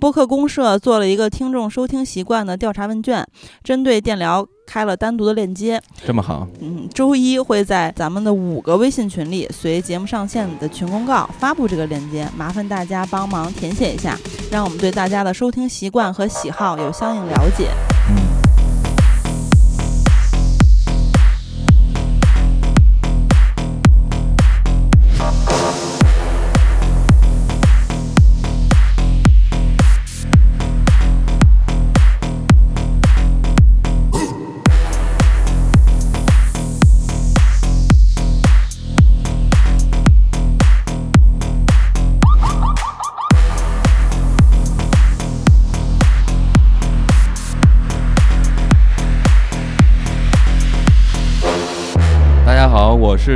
播客公社做了一个听众收听习惯的调查问卷，针对电聊开了单独的链接。这么好，嗯，周一会在咱们的五个微信群里，随节目上线的群公告发布这个链接，麻烦大家帮忙填写一下，让我们对大家的收听习惯和喜好有相应了解。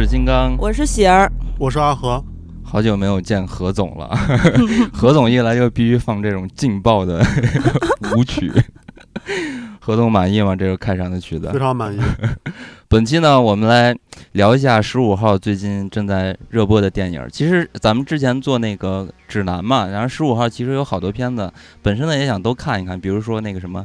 是金刚，我是喜儿，我是阿和，好久没有见何总了。何总一来就必须放这种劲爆的 舞曲。何总满意吗？这个开场的曲子非常满意。本期呢，我们来聊一下十五号最近正在热播的电影。其实咱们之前做那个指南嘛，然后十五号其实有好多片子，本身呢也想都看一看，比如说那个什么。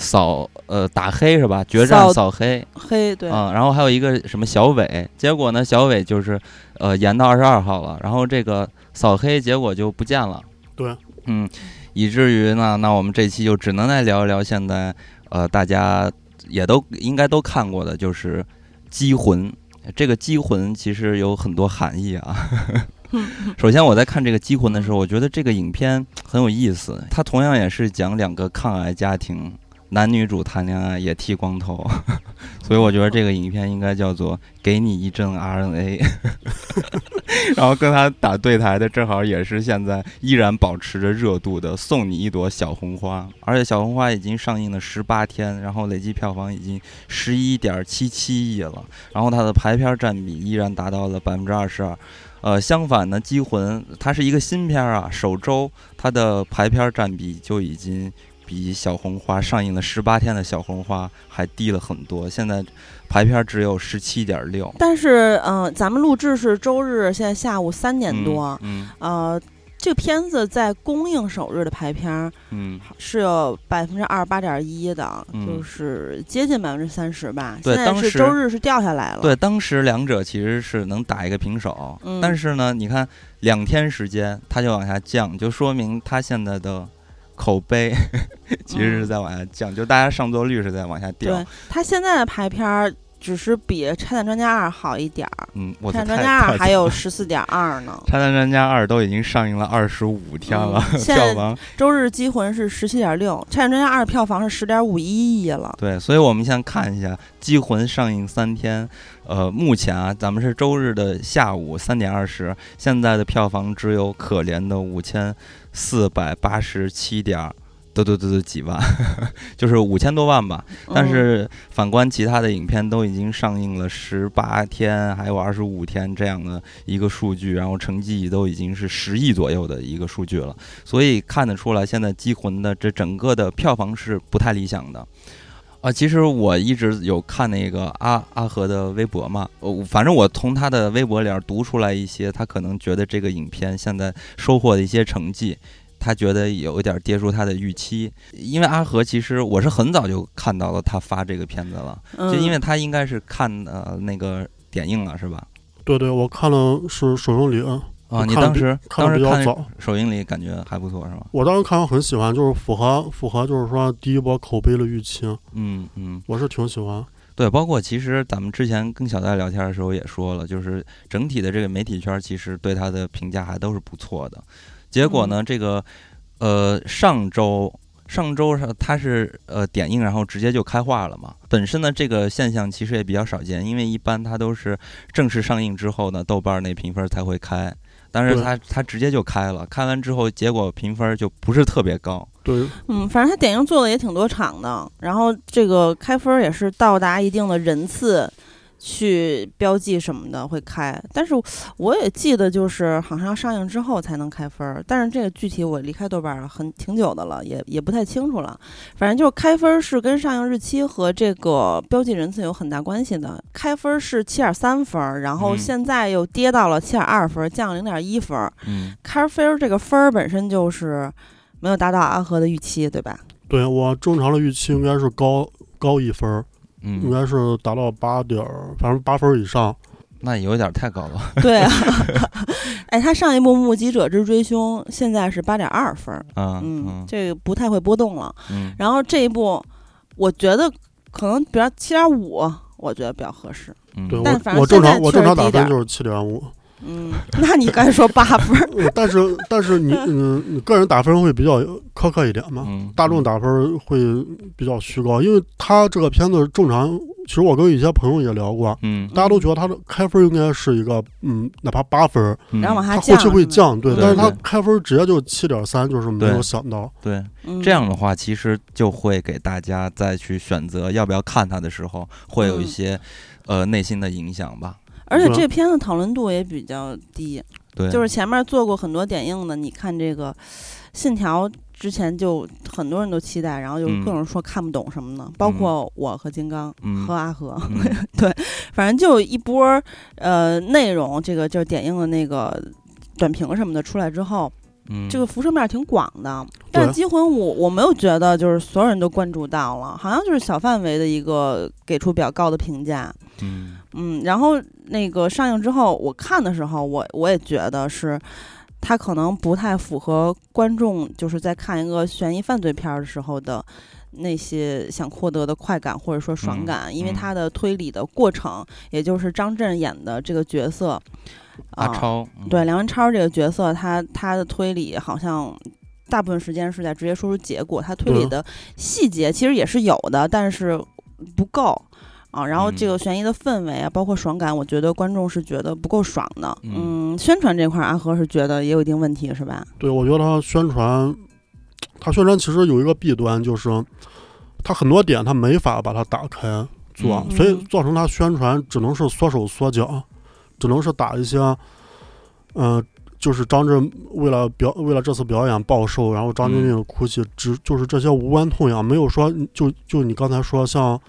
扫呃打黑是吧？决战扫黑黑对啊，然后还有一个什么小伟，结果呢小伟就是呃延到二十二号了，然后这个扫黑结果就不见了。对，嗯，以至于呢，那我们这期就只能来聊一聊现在呃大家也都应该都看过的，就是《机魂》。这个《机魂》其实有很多含义啊。首先我在看这个《机魂》的时候，我觉得这个影片很有意思，它同样也是讲两个抗癌家庭。男女主谈恋爱也剃光头，所以我觉得这个影片应该叫做《给你一阵 RNA》。然后跟他打对台的正好也是现在依然保持着热度的《送你一朵小红花》，而且《小红花》已经上映了十八天，然后累计票房已经十一点七七亿了，然后它的排片占比依然达到了百分之二十二。呃，相反呢，《机魂》它是一个新片啊，首周它的排片占比就已经。比小红花上映了十八天的小红花还低了很多，现在排片只有十七点六。但是，嗯，咱们录制是周日，现在下午三点多，嗯，呃，这个片子在公映首日的排片，嗯，是有百分之二十八点一的，就是接近百分之三十吧。对，当时周日是掉下来了。对，当时两者其实是能打一个平手，但是呢，你看两天时间它就往下降，就说明它现在的。口碑 其实是在往下降，就大家上座率是在往下掉。对，他现在的排片儿只是比《拆弹专家二》好一点儿。嗯，拆弹专家二还有十四点二呢。拆弹专家二都已经上映了二十五天了，票房周日机魂是十七点六，拆弹专家二票房是十点五一亿了。对，所以我们先看一下机魂上映三天，呃，目前啊，咱们是周日的下午三点二十，现在的票房只有可怜的五千。四百八十七点，得得得得几万，就是五千多万吧。但是反观其他的影片，都已经上映了十八天，还有二十五天这样的一个数据，然后成绩都已经是十亿左右的一个数据了。所以看得出来，现在《机魂》的这整个的票房是不太理想的。啊，其实我一直有看那个阿阿和的微博嘛，呃，反正我从他的微博里边读出来一些，他可能觉得这个影片现在收获的一些成绩，他觉得有一点跌出他的预期。因为阿和其实我是很早就看到了他发这个片子了，就因为他应该是看呃那个点映了，是吧？对对，我看了是首映礼。啊，你当时看的比较早，首映礼感觉还不错，是吧？我当时看完很喜欢，就是符合符合，就是说第一波口碑的预期。嗯嗯，我是挺喜欢。对，包括其实咱们之前跟小戴聊天的时候也说了，就是整体的这个媒体圈其实对他的评价还都是不错的。结果呢，这个呃上周上周上它是呃点映，然后直接就开画了嘛。本身呢这个现象其实也比较少见，因为一般它都是正式上映之后呢，豆瓣那评分才会开。但是它它直接就开了，开完之后结果评分就不是特别高。对，嗯，反正它点映做的也挺多场的，然后这个开分也是到达一定的人次。去标记什么的会开，但是我也记得就是好像要上映之后才能开分儿，但是这个具体我离开豆瓣了很挺久的了，也也不太清楚了。反正就是开分是跟上映日期和这个标记人次有很大关系的。开分是七点三分，然后现在又跌到了七点二分，降零点一分。嗯，开分这个分儿本身就是。没有达到阿和的预期，对吧？对我正常的预期应该是高高一分儿，应嗯，该是达到八点儿，反正八分儿以上。那有点太高了。对啊，哎，他上一部《目击者之追凶》现在是八点二分儿，嗯嗯，嗯这个不太会波动了。嗯，然后这一部，我觉得可能比较七点五，我觉得比较合适。嗯对但反我正我正常我正常打分就是七点五，嗯，那你刚才说八分 但是但是你 嗯，你个人打分会比较苛刻一点嘛，嗯，大众打分会比较虚高，因为他这个片子正常，其实我跟一些朋友也聊过，嗯，大家都觉得他的开分应该是一个嗯，哪怕八分，嗯，然后往下后期会。降，对，对但是他开分直接就七点三，就是没有想到，对，嗯这样的话，其实就会给大家再去选择要不要看他的时候，会有一嗯些、呃内心的影响吧。对而且这个片子讨论度也比较低，对，就是前面做过很多点映的，你看这个《信条》之前就很多人都期待，然后就嗯。各种说看不懂什么的，包括我和金刚、嗯。和阿和，嗯。反正就一波儿呃内容，这个就是点映的那个短评什么的出来之后，嗯，这个辐射面挺广的。但机魂》我我没有觉得就是所有人都关注到了，好像就是小范围的一个给出比较高的评价。嗯嗯，然后那个上映之后，我看的时候，我我也觉得是，它可能不太符合观众就是在看一个悬疑犯罪片儿的时候的那些想获得的快感或者说爽嗯感，因为嗯。它的推理的过程，也就是张震演的这个角色，啊阿超，嗯。对梁文超这个角色，他他的推理好像大部分时间是在直接说出结果，他推理的细节其实也是有的，但是不够啊。然后这嗯个悬疑的氛围啊，包括爽感，我觉得观众是觉得不够爽的。嗯嗯，宣传这块儿阿和是觉得也有一定问题，是吧？对我觉得他宣传，他宣传其实有一个弊端，就是他很多点他没法把它打开做，嗯所以嗯造成他宣传只能是缩手缩脚，只能是打一些，嗯、就是张震为了表为了这次表演暴瘦，然后张钧甯哭泣，只就是这些无关痛痒，没有说就就你刚才说像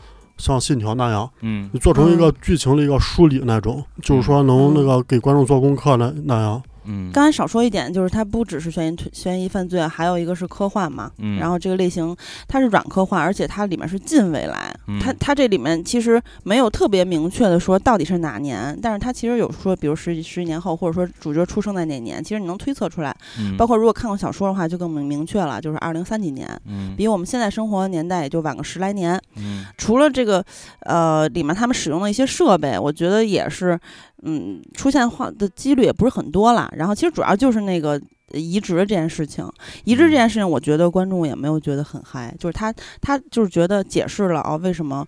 像信条那样，嗯。你做成一个嗯。剧情的一个梳理那种，就是说能那个给观众做功课那那样。嗯，刚才少说一点，就是它不只是悬疑推悬疑犯罪，还有一个是科幻嘛。嗯然后这个类型它是软科幻，而且它里面是近未来。嗯它它这里面其实没有特别明确的说到底是哪年，但是它其实有说，比如十几十几年后，或者说主角出生在哪年，其实你能推测出来。嗯包括如果看过小说的话，就更明明确了，就是二零三几年，嗯比我们现在生活的年代也就晚个十来年。嗯除了这个，呃，里面他们使用的一些设备，我觉得也是，嗯，出现化的几率也不是很多啦。然后其实主要就是那个呃移植这件事情，移植这件事情，我觉得观众也没有觉得很嗨，就是他他就是觉得解释了哦，为什么。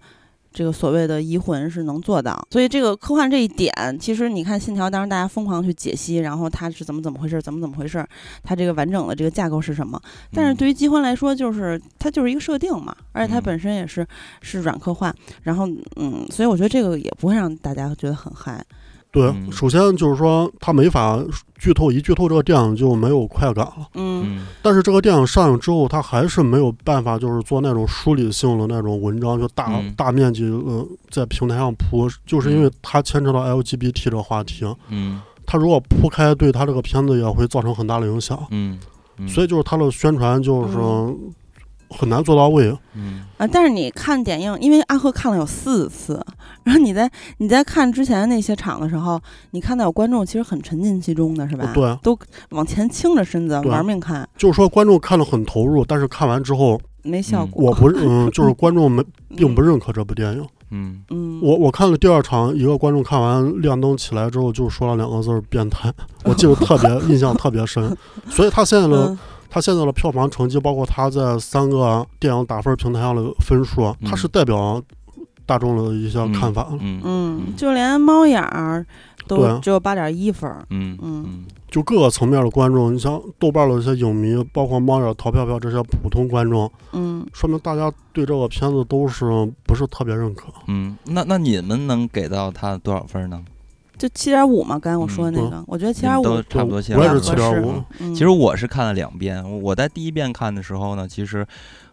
这个所谓的移魂是能做到，所以这个科幻这一点，其实你看《信条》，当时大家疯狂去解析，然后它是怎么怎么回事，怎么怎么回事，它这个完整的这个架构是什么？但是对于《机魂》来说，就是它就是一个设定嘛，而且它嗯本身也是是软科幻，然后嗯，所以我觉得这个也不会让大家觉得很嗨。对，嗯。首先就是说他没法剧透，一剧透这个电影就没有快感了。嗯。嗯但是这个电影上映之后，他还是没有办法，就是做那种梳理性的那种文章，就大、嗯。大面积呃在平台上铺，就是因为它牵扯到 LGBT 这个话题，嗯。他如果铺开，对他这个片子也会造成很大的影响。嗯。嗯，所以就是他的宣传就是嗯很难做到位。嗯啊，但是你看点映，因为阿赫看了有四次，然后你在你在看之前那些场的时候，你看到有观众其实很沉浸其中的，是吧？对，都往前倾着身子玩命看，就是说观众看了很投入，但是看完之后，没效果。我不嗯，就是观众没并不认可这部电影。嗯嗯，我我看了第二场，一个观众看完亮灯起来之后，就说了两个字儿“变态”，我记得特别 印象特别深。所以他现在的嗯他现在的票房成绩，包括他在三个电影打分平台上的分数，嗯他是代表大众的一些看法。嗯嗯，就连猫眼儿都对只有八点一分儿。嗯嗯嗯就各个层面的观众，你像豆瓣的一些影迷，包括猫眼、淘票票这些普通观众，嗯，说明大家对这个片子都是不是特别认可。嗯，那那你们能给到他多少分呢？就七点五嘛，刚才我说的那嗯个，我觉得七点五都差不多我7.5也是七点五。嗯。其实我是看了两遍，我在第一遍看的时候呢，其实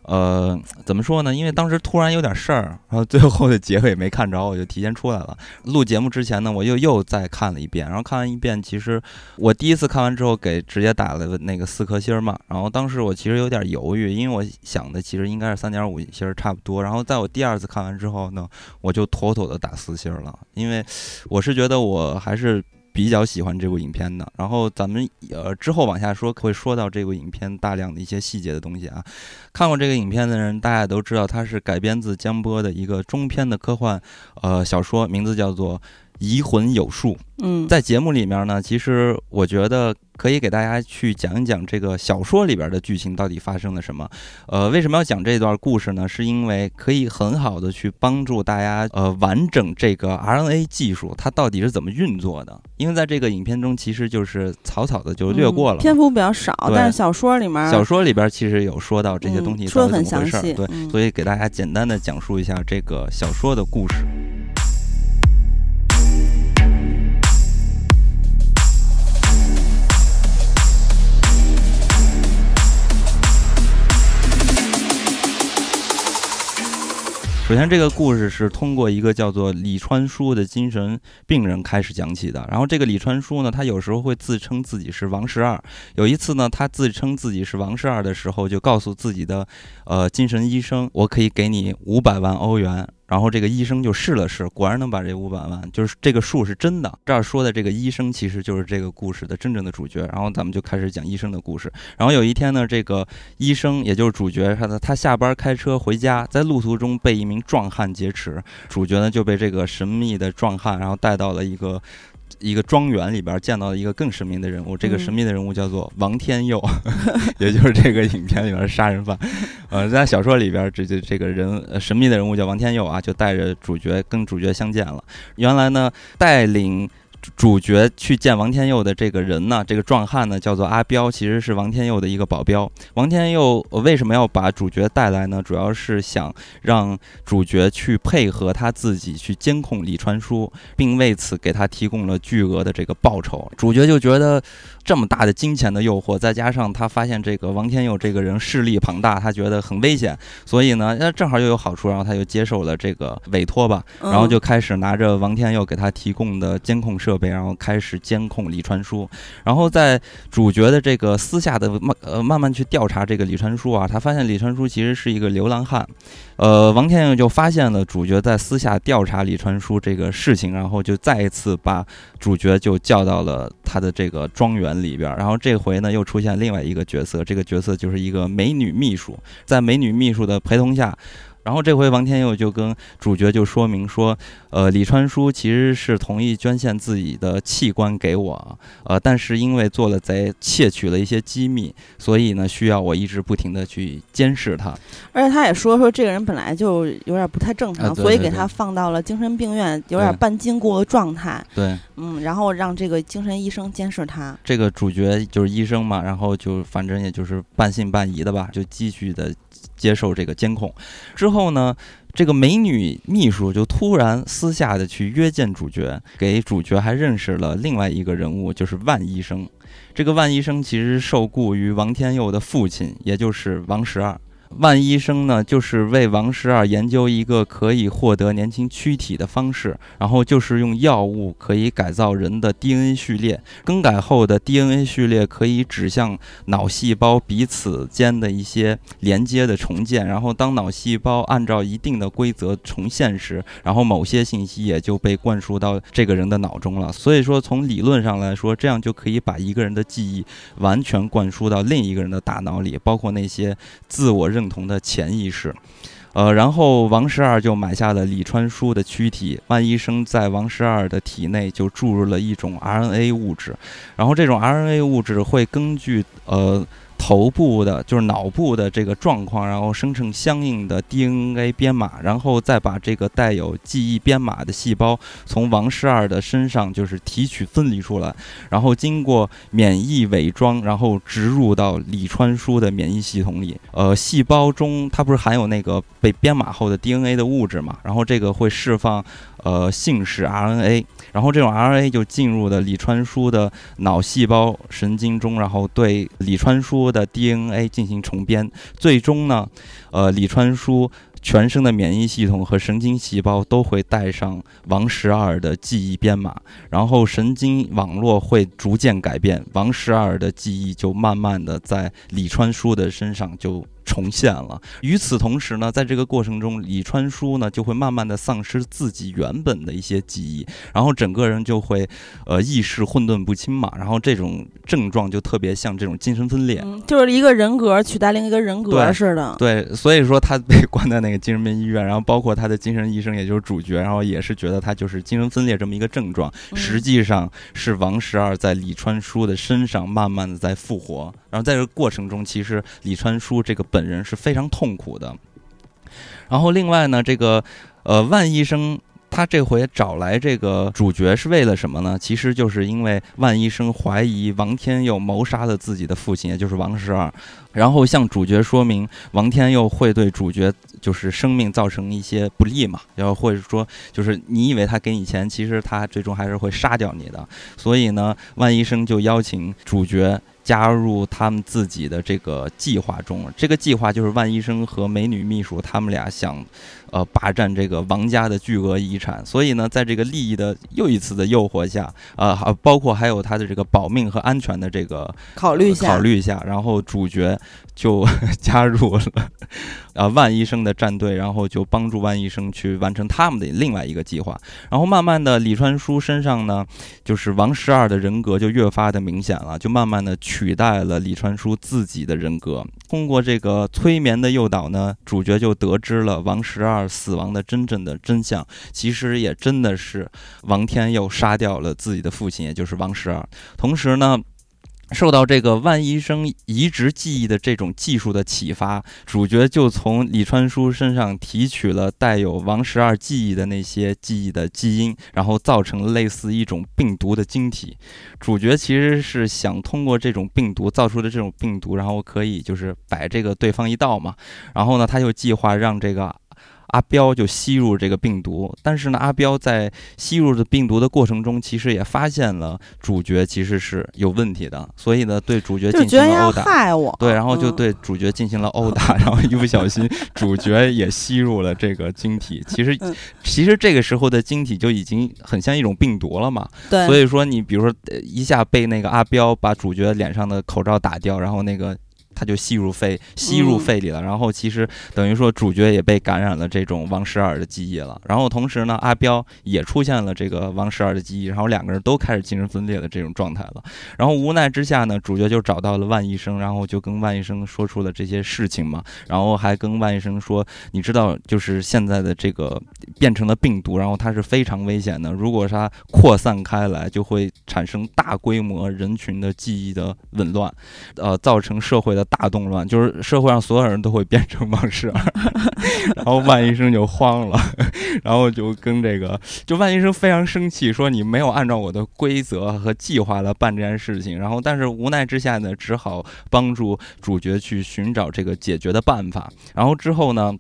呃，怎么说呢？因为当时突然有点事儿，然后最后的结尾没看着，我就提前出来了。录节目之前呢，我又又再看了一遍，然后看完一遍，其实我第一次看完之后给直接打了那个四颗星嘛。然后当时我其实有点犹豫，因为我想的其实应该是三点五星差不多。然后在我第二次看完之后呢，我就妥妥的打四星了，因为我是觉得我还是。比较喜欢这部影片的，然后咱们呃之后往下说，会说到这部影片大量的一些细节的东西啊。看过这个影片的人，大家都知道它是改编自江波的一个中篇的科幻呃小说，名字叫做。移魂有术，嗯，在节目里面呢，其实我觉得可以给大家去讲一讲这个小说里边的剧情到底发生了什么。呃，为什么要讲这段故事呢？是因为可以很好的去帮助大家呃完整这个 RNA 技术它到底是怎么运作的。因为在这个影片中，其实就是草草的就略过了，篇幅比较少，但是小说里面小说里边其实有说到这些东西说的很详细，对，所以给大家简单的讲述一下这个小说的故事。首先，这个故事是通过一个叫做李川书的精神病人开始讲起的。然后，这个李川书呢，他有时候会自称自己是王十二。有一次呢，他自称自己是王十二的时候，就告诉自己的呃精神医生：“我可以给你五百万欧元。”然后这个医生就试了试，果然能把这五百万，就是这个数是真的。这儿说的这个医生其实就是这个故事的真正的主角。然后咱们就开始讲医生的故事。然后有一天呢，这个医生也就是主角，他的他下班开车回家，在路途中被一名壮汉劫持，主角呢就被这个神秘的壮汉然后带到了一个。一个庄园里边见到了一个更神秘的人物，这个神秘的人物叫做王天佑，也就是这个影片里边的杀人犯。呃，在小说里边，这这这个人神秘的人物叫王天佑啊，就带着主角跟主角相见了。原来呢，带领。主角去见王天佑的这个人呢，这个壮汉呢叫做阿彪，其实是王天佑的一个保镖。王天佑为什么要把主角带来呢？主要是想让主角去配合他自己去监控李传书，并为此给他提供了巨额的这个报酬。主角就觉得。这么大的金钱的诱惑，再加上他发现这个王天佑这个人势力庞大，他觉得很危险，所以呢，那正好又有好处，然后他就接受了这个委托吧，然后就开始拿着王天佑给他提供的监控设备，然后开始监控李传书。然后在主角的这个私下的慢呃慢慢去调查这个李传书啊，他发现李传书其实是一个流浪汉。呃，王天佑就发现了主角在私下调查李传书这个事情，然后就再一次把主角就叫到了他的这个庄园里边。然后这回呢，又出现另外一个角色，这个角色就是一个美女秘书，在美女秘书的陪同下。然后这回王天佑就跟主角就说明说，呃，李川书其实是同意捐献自己的器官给我，呃，但是因为做了贼，窃取了一些机密，所以呢，需要我一直不停的去监视他。而且他也说说这个人本来就有点不太正常，所以给他放到了精神病院，有点半禁锢的状态。对，嗯，然后让这个精神医生监视他。这个主角就是医生嘛，然后就反正也就是半信半疑的吧，就继续的。接受这个监控之后呢，这个美女秘书就突然私下的去约见主角，给主角还认识了另外一个人物，就是万医生。这个万医生其实受雇于王天佑的父亲，也就是王十二。万医生呢，就是为王十二研究一个可以获得年轻躯体的方式，然后就是用药物可以改造人的 DNA 序列，更改后的 DNA 序列可以指向脑细胞彼此间的一些连接的重建，然后当脑细胞按照一定的规则重现时，然后某些信息也就被灌输到这个人的脑中了。所以说，从理论上来说，这样就可以把一个人的记忆完全灌输到另一个人的大脑里，包括那些自我认。共同的潜意识，呃，然后王十二就买下了李川书的躯体，万医生在王十二的体内就注入了一种 RNA 物质，然后这种 RNA 物质会根据呃。头部的，就是脑部的这个状况，然后生成相应的 DNA 编码，然后再把这个带有记忆编码的细胞从王十二的身上就是提取分离出来，然后经过免疫伪装，然后植入到李川书的免疫系统里。呃，细胞中它不是含有那个被编码后的 DNA 的物质嘛？然后这个会释放呃信使 RNA。然后这种 RNA 就进入的李川书的脑细胞神经中，然后对李川书的 DNA 进行重编，最终呢，呃，李川书。全身的免疫系统和神经细胞都会带上王十二的记忆编码，然后神经网络会逐渐改变，王十二的记忆就慢慢的在李川书的身上就。重现了。与此同时呢，在这个过程中，李川书呢就会慢慢的丧失自己原本的一些记忆，然后整个人就会，呃，意识混沌不清嘛。然后这种症状就特别像这种精神分裂，就是一个人格取代另一个人格似的。对，所以说他被关在那个精神病医院，然后包括他的精神医生，也就是主角，然后也是觉得他就是精神分裂这么一个症状，实际上是王十二在李川书的身上慢慢的在复活。然后在这个过程中，其实李川书这个本人是非常痛苦的。然后另外呢，这个呃万医生他这回找来这个主角是为了什么呢？其实就是因为万医生怀疑王天佑谋杀了自己的父亲，也就是王十二，然后向主角说明王天佑会对主角就是生命造成一些不利嘛，然后或者说就是你以为他给你钱，其实他最终还是会杀掉你的。所以呢，万医生就邀请主角。加入他们自己的这个计划中，这个计划就是万医生和美女秘书他们俩想，呃，霸占这个王家的巨额遗产。所以呢，在这个利益的又一次的诱惑下，啊，还包括还有他的这个保命和安全的这个考虑下，考虑下，然后主角就加入了。啊，万医生的战队，然后就帮助万医生去完成他们的另外一个计划。然后慢慢的，李川书身上呢，就是王十二的人格就越发的明显了，就慢慢的取代了李川书自己的人格。通过这个催眠的诱导呢，主角就得知了王十二死亡的真正的真相。其实也真的是王天佑杀掉了自己的父亲，也就是王十二。同时呢。受到这个万医生移植记忆的这种技术的启发，主角就从李川书身上提取了带有王十二记忆的那些记忆的基因，然后造成类似一种病毒的晶体。主角其实是想通过这种病毒造出的这种病毒，然后可以就是摆这个对方一道嘛。然后呢，他就计划让这个。阿彪就吸入这个病毒，但是呢，阿彪在吸入的病毒的过程中，其实也发现了主角其实是有问题的，所以呢，对主角进行了殴打。害我。对，然后就对主角进行了殴打，然后一不小心，主角也吸入了这个晶体。其实，其实这个时候的晶体就已经很像一种病毒了嘛。对。所以说，你比如说一下被那个阿彪把主角脸上的口罩打掉，然后那个。他就吸入肺，吸入肺里了。然后其实等于说主角也被感染了这种王十二的记忆了。然后同时呢，阿彪也出现了这个王十二的记忆。然后两个人都开始精神分裂的这种状态了。然后无奈之下呢，主角就找到了万医生，然后就跟万医生说出了这些事情嘛。然后还跟万医生说：“你知道，就是现在的这个变成了病毒，然后它是非常危险的。如果它扩散开来，就会产生大规模人群的记忆的紊乱，呃，造成社会的。”大动乱，就是社会上所有人都会变成王十二，然后万医生就慌了，然后就跟这个，就万医生非常生气，说你没有按照我的规则和计划来办这件事情，然后但是无奈之下呢，只好帮助主角去寻找这个解决的办法，然后之后呢，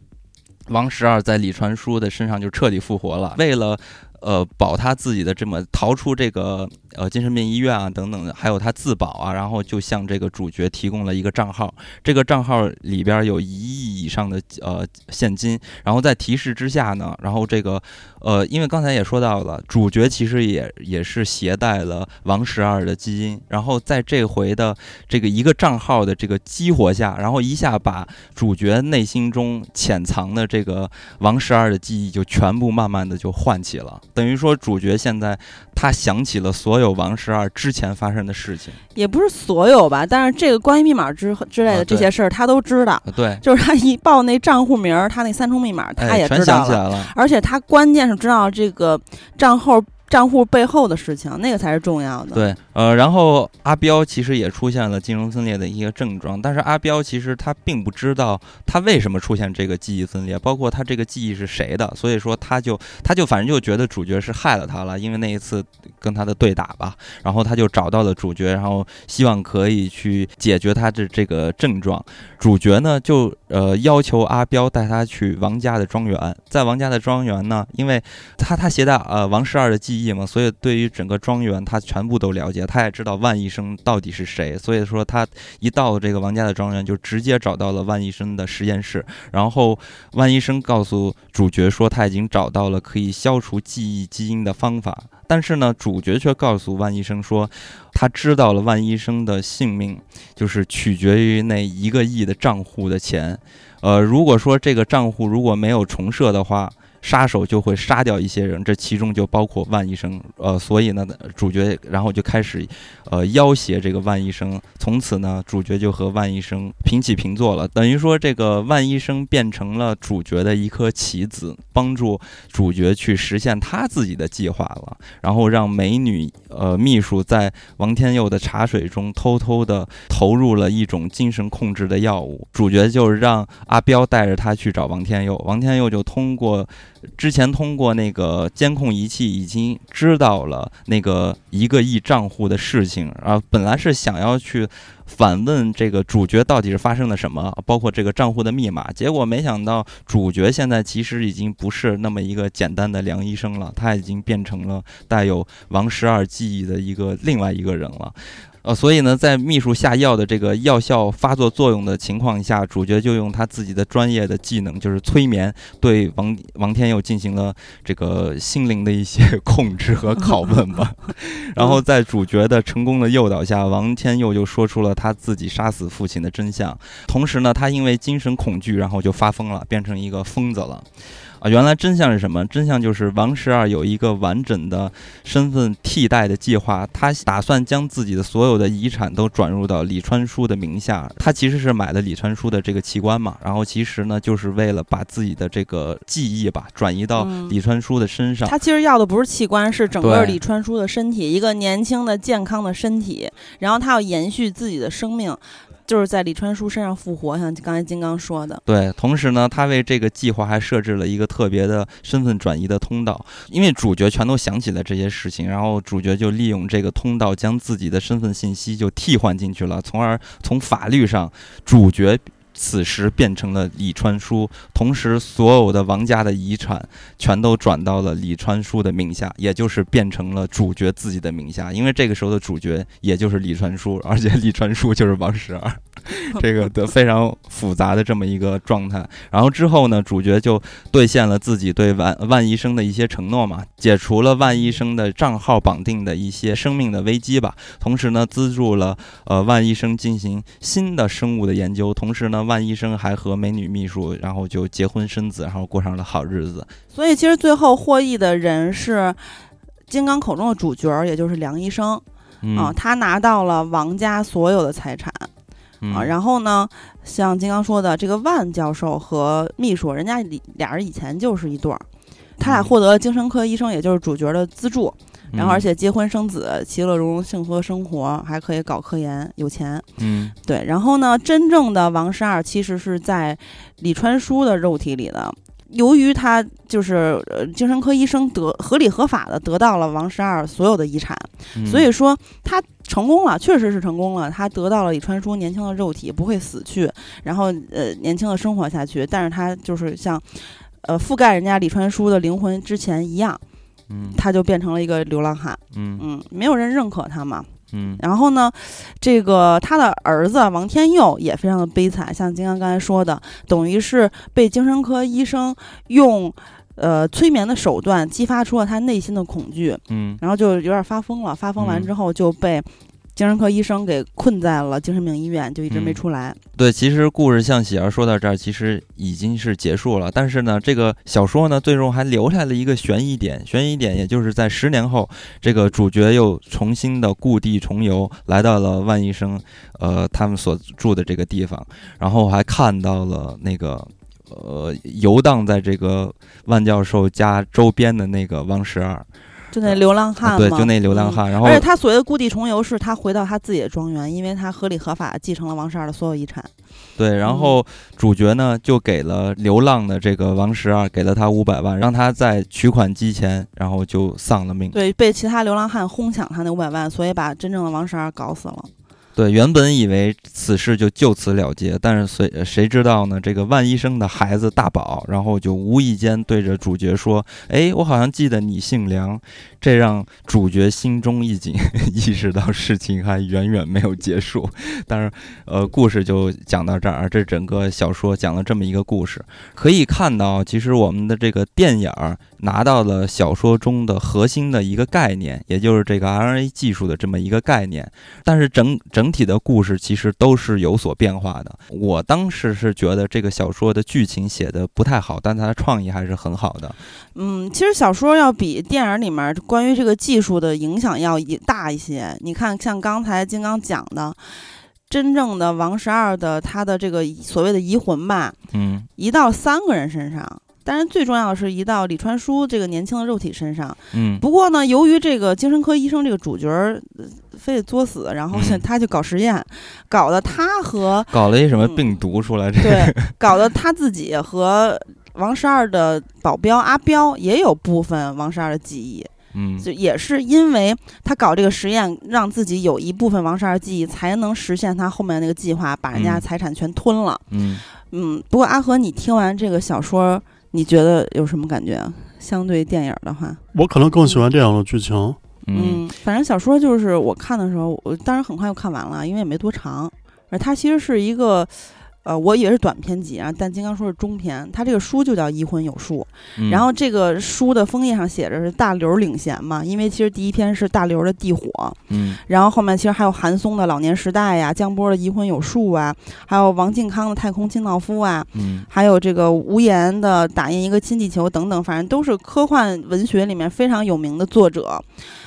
王十二在李传书的身上就彻底复活了，为了。呃，保他自己的这么逃出这个呃精神病医院啊等等的，还有他自保啊，然后就向这个主角提供了一个账号，这个账号里边有一亿以上的呃现金，然后在提示之下呢，然后这个呃，因为刚才也说到了，主角其实也也是携带了王十二的基因，然后在这回的这个一个账号的这个激活下，然后一下把主角内心中潜藏的这个王十二的记忆就全部慢慢的就唤起了。等于说，主角现在他想起了所王十二之前发生的事情，也不是所有吧，但是这个关于密码之之类的这些事儿，他都知道。对，就是他一报那账户名儿，他那三重密码，他也知道了。而且他关键是知道这个账号。账户背后的事情，那个才是重要的。对，呃，然后阿彪其实也出现了金融分裂的一些症状，但是阿彪其实他并不知道他为什么出现这个记忆分裂，包括他这个记忆是谁的，所以说他就他就反正就觉得主角是害了他了，因为那一次跟他的对打吧，然后他就找到了主角，然后希望可以去解决他的这个症状。主角呢就呃要求阿彪带他去王家的庄园，在王家的庄园呢，因为他他携带呃王十二的记忆。记忆嘛，所以对于整个庄园他全部都了解，他也知道万医生到底是谁。所以说他一到这个王家的庄园，就直接找到了万医生的实验室。然后万医生告诉主角说，他已经找到了可以消除记忆基因的方法。但是呢，主角却告诉万医生说，他知道了万医生的性命就是取决于那一个亿的账户的钱。呃，如果说这个账户如果没有重设的话。杀手就会杀掉一些人，这其中就包括万医生。呃，所以呢，主角然后就开始，呃，要挟这个万医生。从此呢，主角就和万医生平起平坐了。等于说，这个万医生变成了主角的一颗棋子，帮助主角去实现他自己的计划了。然后让美女呃秘书在王天佑的茶水中偷偷的投入了一种精神控制的药物。主角就是让阿彪带着他去找王天佑，王天佑就通过。之前通过那个监控仪器已经知道了那个一个亿账户的事情，然后本来是想要去反问这个主角到底是发生了什么，包括这个账户的密码，结果没想到主角现在其实已经不是那么一个简单的梁医生了，他已经变成了带有王十二记忆的一个另外一个人了。呃，所以呢，在秘书下药的这个药效发作作用的情况下，主角就用他自己的专业的技能，就是催眠，对王王天佑进行了这个心灵的一些 控制和拷问吧。然后在主角的成功的诱导下，王天佑就说出了他自己杀死父亲的真相。同时呢，他因为精神恐惧，然后就发疯了，变成一个疯子了。啊，原来真相是什么？真相就是王十二有一个完整的身份替代的计划，他打算将自己的所有的遗产都转入到李川书的名下。他其实是买了李川书的这个器官嘛，然后其实呢，就是为了把自己的这个记忆吧转移到李川书的身上。他其实要的不是器官，是整个李川书的身体，一个年轻的健康的身体。然后他要延续自己的生命。就是在李川书身上复活，像刚才金刚说的。对，同时呢，他为这个计划还设置了一个特别的身份转移的通道，因为主角全都想起了这些事情，然后主角就利用这个通道将自己的身份信息就替换进去了，从而从法律上主角。此时变成了李川书，同时所有的王家的遗产全都转到了李川书的名下，也就是变成了主角自己的名下。因为这个时候的主角也就是李川书，而且李川书就是王十二，这个的非常复杂的这么一个状态。然后之后呢，主角就兑现了自己对万万医生的一些承诺嘛，解除了万医生的账号绑定的一些生命的危机吧。同时呢，资助了呃万医生进行新的生物的研究。同时呢。万医生还和美女秘书，然后就结婚生子，然后过上了好日子。所以，其实最后获益的人是金刚口中的主角，也就是梁医生啊。他拿到了王家所有的财产啊。然后呢，像金刚说的，这个万教授和秘书，人家俩人以前就是一对儿，他俩获得了精神科医生，也就是主角的资助。然后，而且结婚生子，其乐融融，幸福的生活，还可以搞科研，有钱。嗯，对。然后呢，真正的王十二其实是在李川书的肉体里的。由于他就是呃精神科医生得合理合法的得到了王十二所有的遗产，所以说他成功了，确实是成功了。他得到了李川书年轻的肉体，不会死去，然后呃年轻的生活下去。但是他就是像呃覆盖人家李川书的灵魂之前一样。嗯，他就变成了一个流浪汉。嗯嗯，没有人认可他嘛。嗯，然后呢，这个他的儿子王天佑也非常的悲惨，像金刚刚才说的，等于是被精神科医生用呃催眠的手段激发出了他内心的恐惧。嗯，然后就有点发疯了，发疯完之后就被。精神科医生给困在了精神病医院，就一直没出来。对，其实故事像喜儿说到这儿，其实已经是结束了。但是呢，这个小说呢，最终还留下了一个悬疑点。悬疑点也就是在十年后，这个主角又重新的故地重游，来到了万医生，呃，他们所住的这个地方，然后还看到了那个，呃，游荡在这个万教授家周边的那个王十二。就那流浪汉，对，就那流浪汉。然后，而且他所谓的故地重游，是他回到他自己的庄园，因为他合理合法继承了王十二的所有遗产。对，然后主角呢，就给了流浪的这个王十二，给了他五百万，让他在取款机前，然后就丧了命。对，被其他流浪汉哄抢他那五百万，所以把真正的王十二搞死了。对，原本以为此事就就此了结，但是随谁知道呢？这个万医生的孩子大宝，然后就无意间对着主角说：“哎，我好像记得你姓梁。”这让主角心中一紧，意识到事情还远远没有结束。但是，呃，故事就讲到这儿，这整个小说讲了这么一个故事。可以看到，其实我们的这个电影儿拿到了小说中的核心的一个概念，也就是这个 RNA 技术的这么一个概念。但是整整体的故事其实都是有所变化的。我当时是觉得这个小说的剧情写的不太好，但它的创意还是很好的。嗯，其实小说要比电影里面关于这个技术的影响要大一些。你看，像刚才金刚讲的，真正的王十二的他的这个所谓的移魂吧，嗯，移到三个人身上，但是最重要的是移到李川书这个年轻的肉体身上。嗯，不过呢，由于这个精神科医生这个主角非得作死，然后他就搞实验，搞得他和搞了一什么病毒出来，对，搞得他自己和王十二的保镖阿彪也有部分王十二的记忆。嗯，就也是因为他搞这个实验，让自己有一部分王十二记忆，才能实现他后面那个计划，把人家财产全吞了。嗯嗯。不过阿和，你听完这个小说，你觉得有什么感觉？相对电影的话，我可能更喜欢电影的剧情。嗯，反正小说就是我看的时候，我当然很快就看完了，因为也没多长，而它其实是一个。呃，我以为是短篇集啊，但金刚说是中篇。他这个书就叫《遗魂有术》，然后这个书的封页上写着是大刘领衔嘛，因为其实第一篇是大刘的《地火》，嗯，然后后面其实还有韩松的《老年时代》呀，江波的《遗魂有术》啊，还有王靖康的《太空清道夫》啊，嗯，还有这个无言的《打印一个新地球》等等，反正都是科幻文学里面非常有名的作者，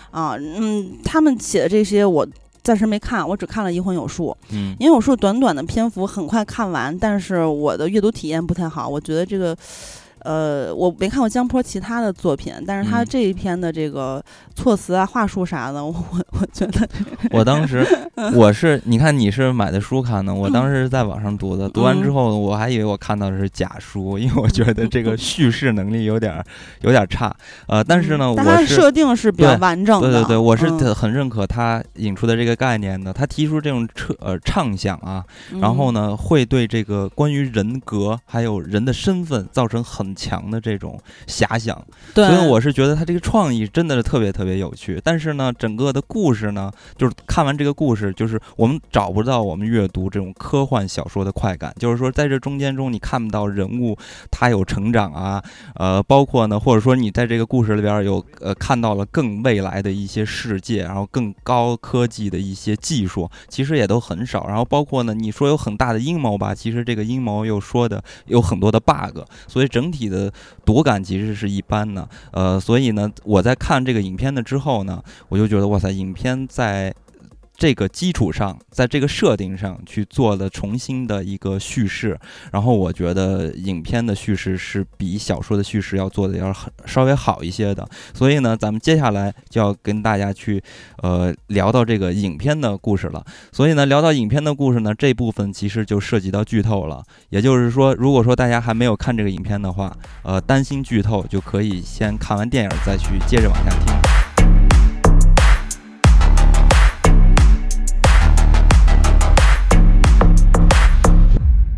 啊，嗯，他们写的这些我。暂时没看，我只看了《一魂有术》。嗯，《移魂有术》短短的篇幅很快看完，但是我的阅读体验不太好。我觉得这个。呃，我没看过江坡其他的作品，但是他这一篇的这个措辞啊、话术啥的，我我觉得，我当时 我是你看你是买的书看的，我当时是在网上读的，读完之后我还以为我看到的是假书，因为我觉得这个叙事能力有点有点差。呃，但是呢，我是设定是比较完整的，对对对，我是很认可他引出的这个概念的。他提出这种彻呃畅想啊，然后呢，会对这个关于人格还有人的身份造成很。强的这种遐想，所以我是觉得他这个创意真的是特别特别有趣。但是呢，整个的故事呢，就是看完这个故事，就是我们找不到我们阅读这种科幻小说的快感。就是说，在这中间中，你看不到人物他有成长啊，呃，包括呢，或者说你在这个故事里边有呃看到了更未来的一些世界，然后更高科技的一些技术，其实也都很少。然后包括呢，你说有很大的阴谋吧，其实这个阴谋又说的有很多的 bug，所以整体。你的读感其实是一般的，呃，所以呢，我在看这个影片的之后呢，我就觉得哇塞，影片在。这个基础上，在这个设定上去做了重新的一个叙事，然后我觉得影片的叙事是比小说的叙事要做的要稍微好一些的。所以呢，咱们接下来就要跟大家去呃聊到这个影片的故事了。所以呢，聊到影片的故事呢，这部分其实就涉及到剧透了。也就是说，如果说大家还没有看这个影片的话，呃，担心剧透就可以先看完电影再去接着往下听。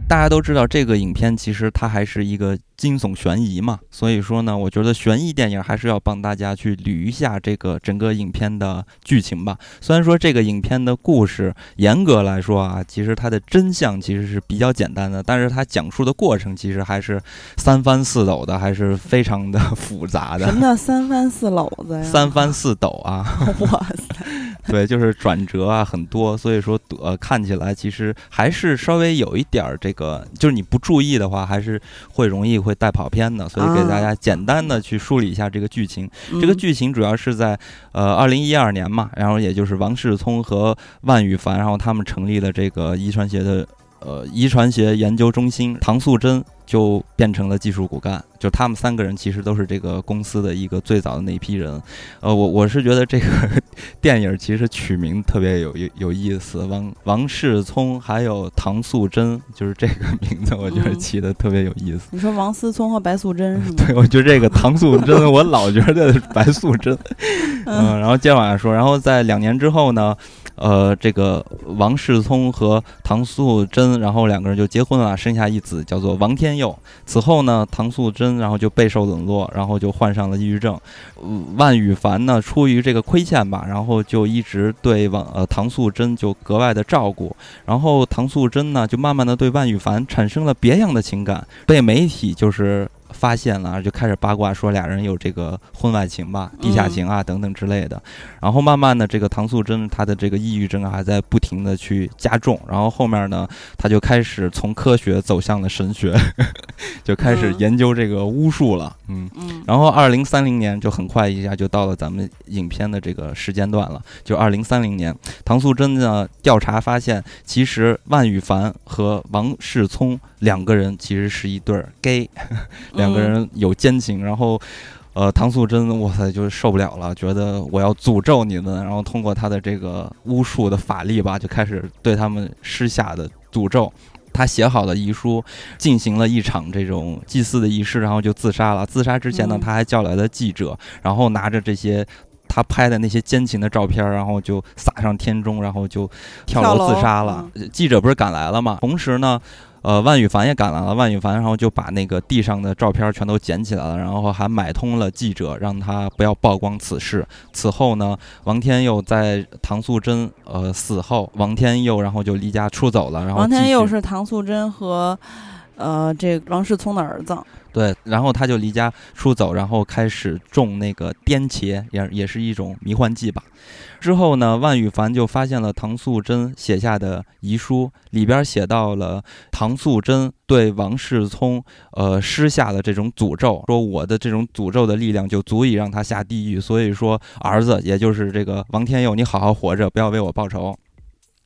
大家都知道，这个影片其实它还是一个惊悚悬疑嘛，所以说呢，我觉得悬疑电影还是要帮大家去捋一下这个整个影片的剧情吧。虽然说这个影片的故事严格来说啊，其实它的真相其实是比较简单的，但是它讲述的过程其实还是三番四抖的，还是非常的复杂的。什么叫三番四篓子呀？三番四抖啊！哇塞！对，就是转折啊很多，所以说呃看起来其实还是稍微有一点儿这个，就是你不注意的话，还是会容易会带跑偏的。所以给大家简单的去梳理一下这个剧情。这个剧情主要是在呃二零一二年嘛，然后也就是王世聪和万宇凡，然后他们成立了这个遗传学的呃遗传学研究中心，唐素贞。就变成了技术骨干，就他们三个人其实都是这个公司的一个最早的那一批人。呃，我我是觉得这个 电影其实取名特别有有有意思，王王世聪还有唐素贞，就是这个名字，我觉得起的特别有意思。你说王思聪和白素贞 是吗？对，我觉得这个唐素贞，我老觉得白素贞。嗯，然后接着往下说，然后在两年之后呢。呃，这个王世聪和唐素贞，然后两个人就结婚了，生下一子，叫做王天佑。此后呢，唐素贞然后就备受冷落，然后就患上了抑郁症。万羽凡呢，出于这个亏欠吧，然后就一直对王呃唐素贞就格外的照顾。然后唐素贞呢，就慢慢的对万羽凡产生了别样的情感，被媒体就是。发现了，就开始八卦说俩人有这个婚外情吧、地下情啊等等之类的。然后慢慢的，这个唐素贞她的这个抑郁症还在不停的去加重。然后后面呢，她就开始从科学走向了神学，就开始研究这个巫术了。嗯嗯。然后二零三零年就很快一下就到了咱们影片的这个时间段了。就二零三零年，唐素贞呢调查发现，其实万羽凡和王世聪两个人其实是一对儿 gay。两个人有奸情，然后，呃，唐素贞，哇塞，就受不了了，觉得我要诅咒你们，然后通过他的这个巫术的法力吧，就开始对他们施下的诅咒。他写好了遗书，进行了一场这种祭祀的仪式，然后就自杀了。自杀之前呢，他还叫来了记者，然后拿着这些他拍的那些奸情的照片，然后就撒上天中，然后就跳楼自杀了。记者不是赶来了吗？同时呢。呃，万羽凡也赶来了。万羽凡然后就把那个地上的照片全都捡起来了，然后还买通了记者，让他不要曝光此事。此后呢，王天佑在唐素贞呃死后，王天佑然后就离家出走了。然后王天佑是唐素贞和呃这王世聪的儿子。对，然后他就离家出走，然后开始种那个颠茄，也也是一种迷幻剂吧。之后呢，万羽凡就发现了唐素贞写下的遗书，里边写到了唐素贞对王世聪呃施下了这种诅咒，说我的这种诅咒的力量就足以让他下地狱。所以说，儿子，也就是这个王天佑，你好好活着，不要为我报仇。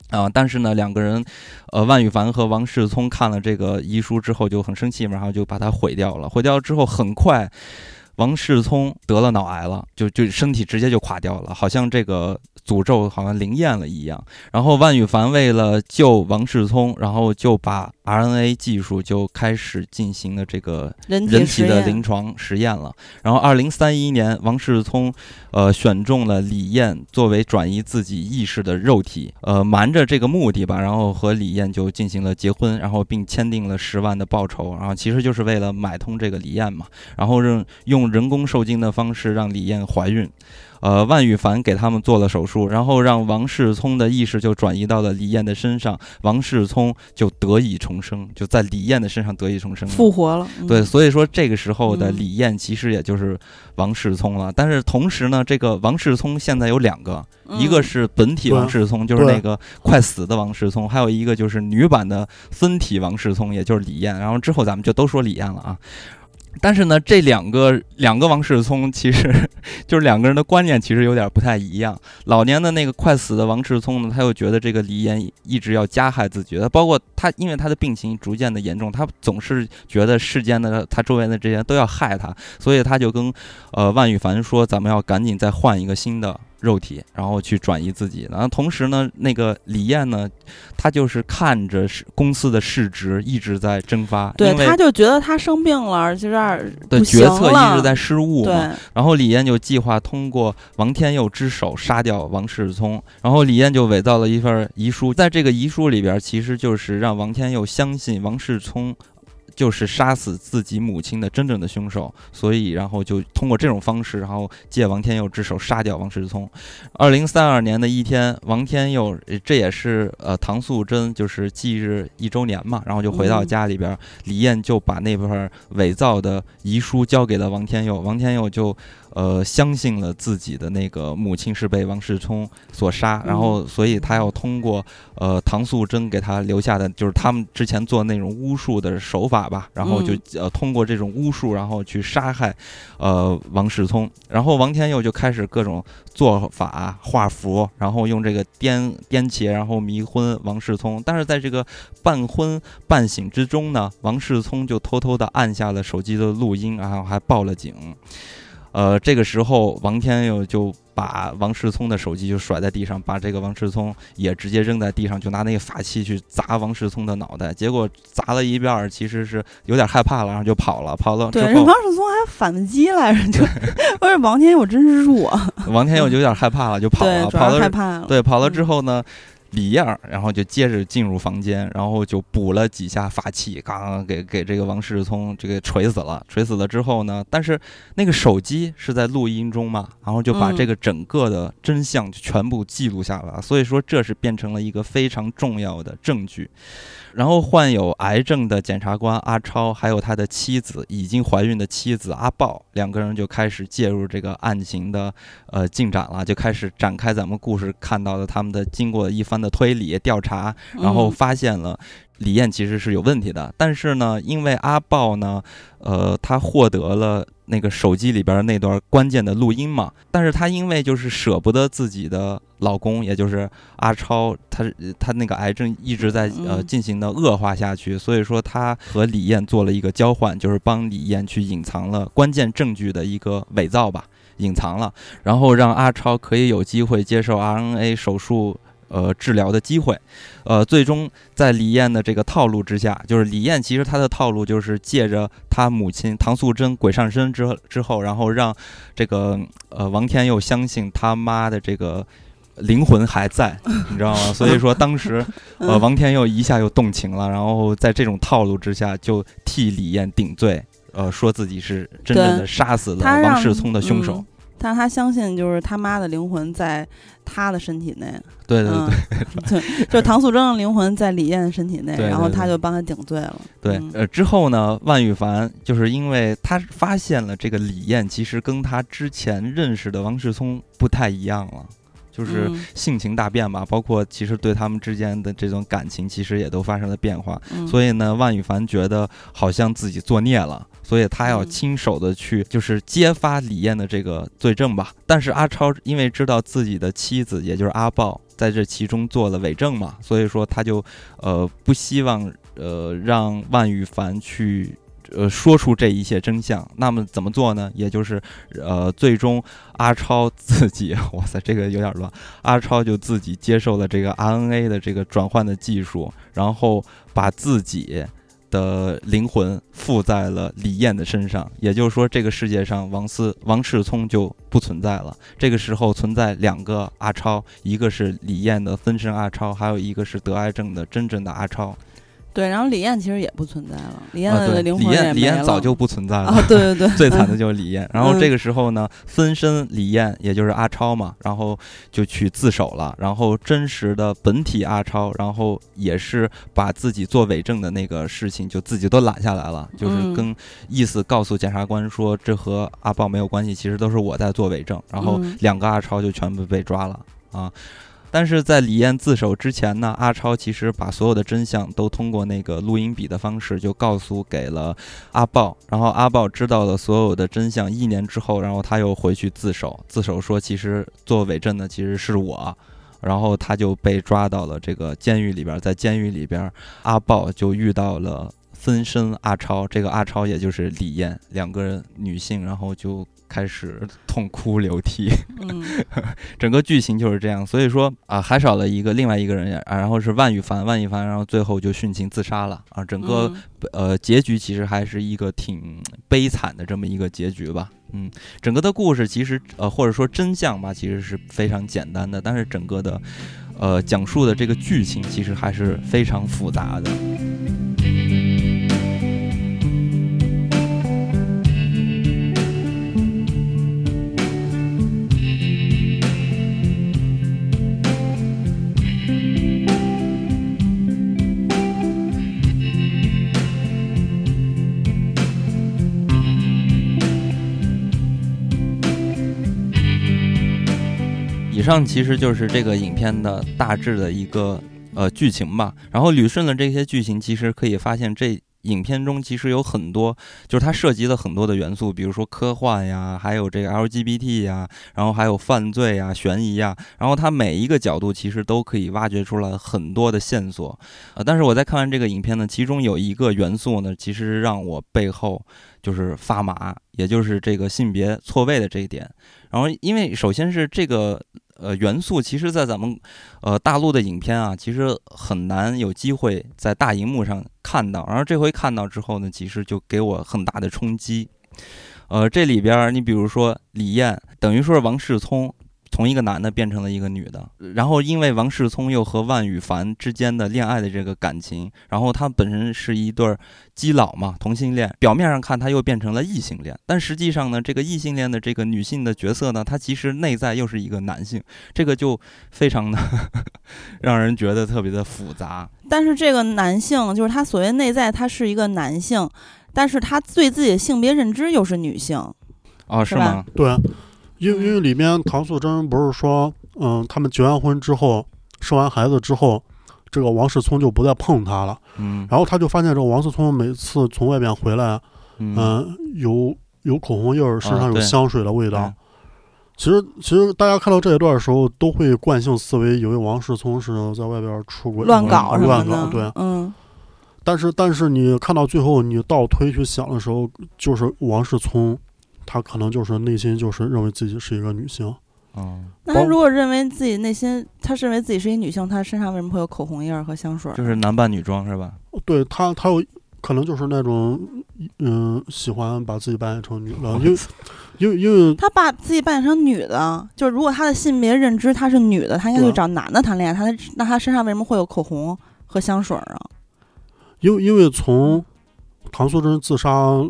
啊！但是呢，两个人，呃，万羽凡和王世聪看了这个遗书之后就很生气，然后就把它毁掉了。毁掉之后，很快，王世聪得了脑癌了，就就身体直接就垮掉了，好像这个。诅咒好像灵验了一样，然后万羽凡为了救王世聪，然后就把 RNA 技术就开始进行了这个人体的临床实验了。然后二零三一年，王世聪呃选中了李艳作为转移自己意识的肉体，呃瞒着这个目的吧，然后和李艳就进行了结婚，然后并签订了十万的报酬，然后其实就是为了买通这个李艳嘛，然后用用人工受精的方式让李艳怀孕。呃，万羽凡给他们做了手术，然后让王世聪的意识就转移到了李艳的身上，王世聪就得以重生，就在李艳的身上得以重生，复活了。对，所以说这个时候的李艳其实也就是王世聪了。但是同时呢，这个王世聪现在有两个，一个是本体王世聪，就是那个快死的王世聪，还有一个就是女版的分体王世聪，也就是李艳。然后之后咱们就都说李艳了啊。但是呢，这两个两个王世聪其实 就是两个人的观念其实有点不太一样。老年的那个快死的王世聪呢，他又觉得这个李岩一直要加害自己，他包括他因为他的病情逐渐的严重，他总是觉得世间的他周围的这些都要害他，所以他就跟呃万羽凡说：“咱们要赶紧再换一个新的。”肉体，然后去转移自己，然后同时呢，那个李艳呢，她就是看着是公司的市值一直在蒸发，对，她就觉得她生病了，就有点的决策一直在失误嘛。然后李艳就计划通过王天佑之手杀掉王世聪，然后李艳就伪造了一份遗书，在这个遗书里边，其实就是让王天佑相信王世聪。就是杀死自己母亲的真正的凶手，所以然后就通过这种方式，然后借王天佑之手杀掉王世聪。二零三二年的一天，王天佑这也是呃唐素贞就是忌日一周年嘛，然后就回到家里边，李艳就把那份伪造的遗书交给了王天佑，王天佑就。呃，相信了自己的那个母亲是被王世充所杀，然后，所以他要通过呃唐素贞给他留下的，就是他们之前做那种巫术的手法吧，然后就呃通过这种巫术，然后去杀害呃王世充，然后王天佑就开始各种做法画符，然后用这个颠颠茄，然后迷昏王世充，但是在这个半昏半醒之中呢，王世充就偷偷的按下了手机的录音，然后还报了警。呃，这个时候王天佑就把王世聪的手机就甩在地上，把这个王世聪也直接扔在地上，就拿那个法器去砸王世聪的脑袋。结果砸了一遍儿，其实是有点害怕了，然后就跑了。跑了对，人王，世聪还反击来着，就 不是王天佑真是弱，王天佑就有点害怕了，就跑了。，跑了，怕了。对，跑了之嗯后呢？李燕儿，然后就接着进入房间，然后就补了几下法器，刚刚给给这个王世聪这个锤死了。锤死了之后呢，但是那个手机是在录音中嘛，然后就把这个整个的真相就全部记录下来了。所以说，这是变成了一个非常重要的证据。然后患有癌症的检察官阿超，还有他的妻子已经怀孕的妻子阿豹，两个人就开始介入这个案情的呃进展了，就开始展开咱们故事看到的他们的经过一番的推理调查，然后嗯。发现了李艳其实是有问题的。但是呢，因为阿豹呢，呃，他获得了那个手机里边那段关键的录音嘛，但是他因为就是舍不得自己的老公，也就是阿超，他他那个癌症一直在呃嗯进行的恶化下去，所以说他和李艳做了一个交换，就是帮李艳去隐藏了关键证据的一个伪造吧。隐藏了，然后让阿超可以有机会接受 RNA 手术呃治疗的机会，呃，最终在李艳的这个套路之下，就是李艳其实她的套路就是借着她母亲唐素贞鬼上身之后之后，然后让这个呃王天佑相信他妈的这个。灵魂还在，你知道吗？所以说当时，呃，嗯王天佑一下又动情了，然后在这种套路之下，就替李艳顶罪，呃，说自己是真正的杀死了王世聪的凶手。嗯但他相信就是他妈的灵魂在他的身体内，对对对嗯，对，就是唐素贞的灵魂在李艳的身体内，对对然后他就帮他顶罪了。对，嗯。呃，之后呢，万玉凡就是因为他发现了这个李艳其实跟他之前认识的王世聪不太一样了，就是嗯性情大变吧，包括其实对他们之间的这种感情其实也都发生了变化。嗯所以呢，万羽凡觉得好像自己作孽了，所以他要嗯亲手的去就是揭发李艳的这个罪证吧。但是阿超因为知道自己的妻子也就是阿豹在这其中做了伪证嘛，所以说他就呃不希望呃让万羽凡去。呃，说出这一切真相，那么怎么做呢？也就是，呃，最终阿超自己，哇塞，这个有点乱。阿超就自己接受了这个 RNA 的这个转换的技术，然后把自己的灵魂附在了李艳的身上，也就是说，这个世界上王思王世聪就不存在了。这个时候存在两个阿超，一个是李艳的分身阿超，还有一个是得癌症的真正的阿超。对，然后李艳其实也不存在了，李艳的灵李魂也没艳李艳早就不存在了。啊，对对对，最惨的就是李艳。然后嗯这个时候呢，分身李艳，也就是阿超嘛，然后就去自首了。然后真实的本体阿超，然后也是把自己做伪证的那个事情就自己都揽下来了，就是嗯跟意思告诉检察官说，这和阿豹没有关系，其实都是我在做伪证。然后嗯两个阿超就全部被抓了啊。但是在李艳自首之前呢，阿超其实把所有的真相都通过那个录音笔的方式就告诉给了阿豹，然后阿豹知道了所有的真相。一年之后，然后他又回去自首，自首说其实做伪证的其实是我，然后他就被抓到了这个监狱里边，在监狱里边，阿豹就遇到了分身阿超，这个阿超也就是李艳，两个女性，然后就开始痛哭流涕。嗯 整个剧情就是这样，所以说啊，还少了一个另外一个人，啊、然后是万羽凡，万羽凡，然后最后就殉情自杀了啊。整个、嗯呃结局其实还是一个挺悲惨的这么一个结局吧。嗯，整个的故事其实呃或者说真相吧，其实是非常简单的，但是整个的呃讲述的这个剧情其实还是非常复杂的。上其实就是这个影片的大致的一个呃剧情吧。然后捋顺了这些剧情，其实可以发现这影片中其实有很多，就是它涉及了很多的元素，比如说科幻呀，还有这个 LGBT 呀，然后还有犯罪呀、悬疑呀，然后它每一个角度其实都可以挖掘出来很多的线索。呃，但是我在看完这个影片呢，其中有一个元素呢，其实让我背后就是发麻，也就是这个性别错位的这一点。然后，因为首先是这个。呃，元素其实，在咱们，呃，大陆的影片啊，其实很难有机会在大荧幕上看到。然后这回看到之后呢，其实就给我很大的冲击。呃，这里边你比如说李艳，等于说是王世聪。从一个男的变成了一个女的，然后因为王世聪又和万羽凡之间的恋爱的这个感情，然后他本身是一对基佬嘛，同性恋，表面上看他又变成了异性恋，但实际上呢，这个异性恋的这个女性的角色呢，她其实内在又是一个男性，这个就非常的 让人觉得特别的复杂。但是这个男性就是他所谓内在，他是一个男性，但是他对自己的性别认知又是女性，哦，是吗？对。因为因为里面唐素贞不是说，嗯，他们结完婚之后，生完孩子之后，这个王世聪就不再碰她了。嗯。然后他就发现这个王世聪每次从外边回来，嗯，有有口红印儿，身上有香水的味道。其实其实大家看到这一段的时候，都会惯性思维以为王世聪是在外边出轨、乱搞乱搞。对，嗯。但是但是你看到最后，你倒推去想的时候，就是王世聪。他可能就是内心就是认为自己是一个女性，哦，那他如果认为自己内心，他认为自己是一女性，他身上为什么会有口红印儿和香水？就是男扮女装是吧？对他，他有可能就是那种，嗯，喜欢把自己扮演成女的，因为，因为，因为他把自己扮演成女的，就是如果他的性别认知他是女的，他应该去找男的谈恋爱，他那他身上为什么会有口红和香水啊？因为，因为从唐素贞自杀。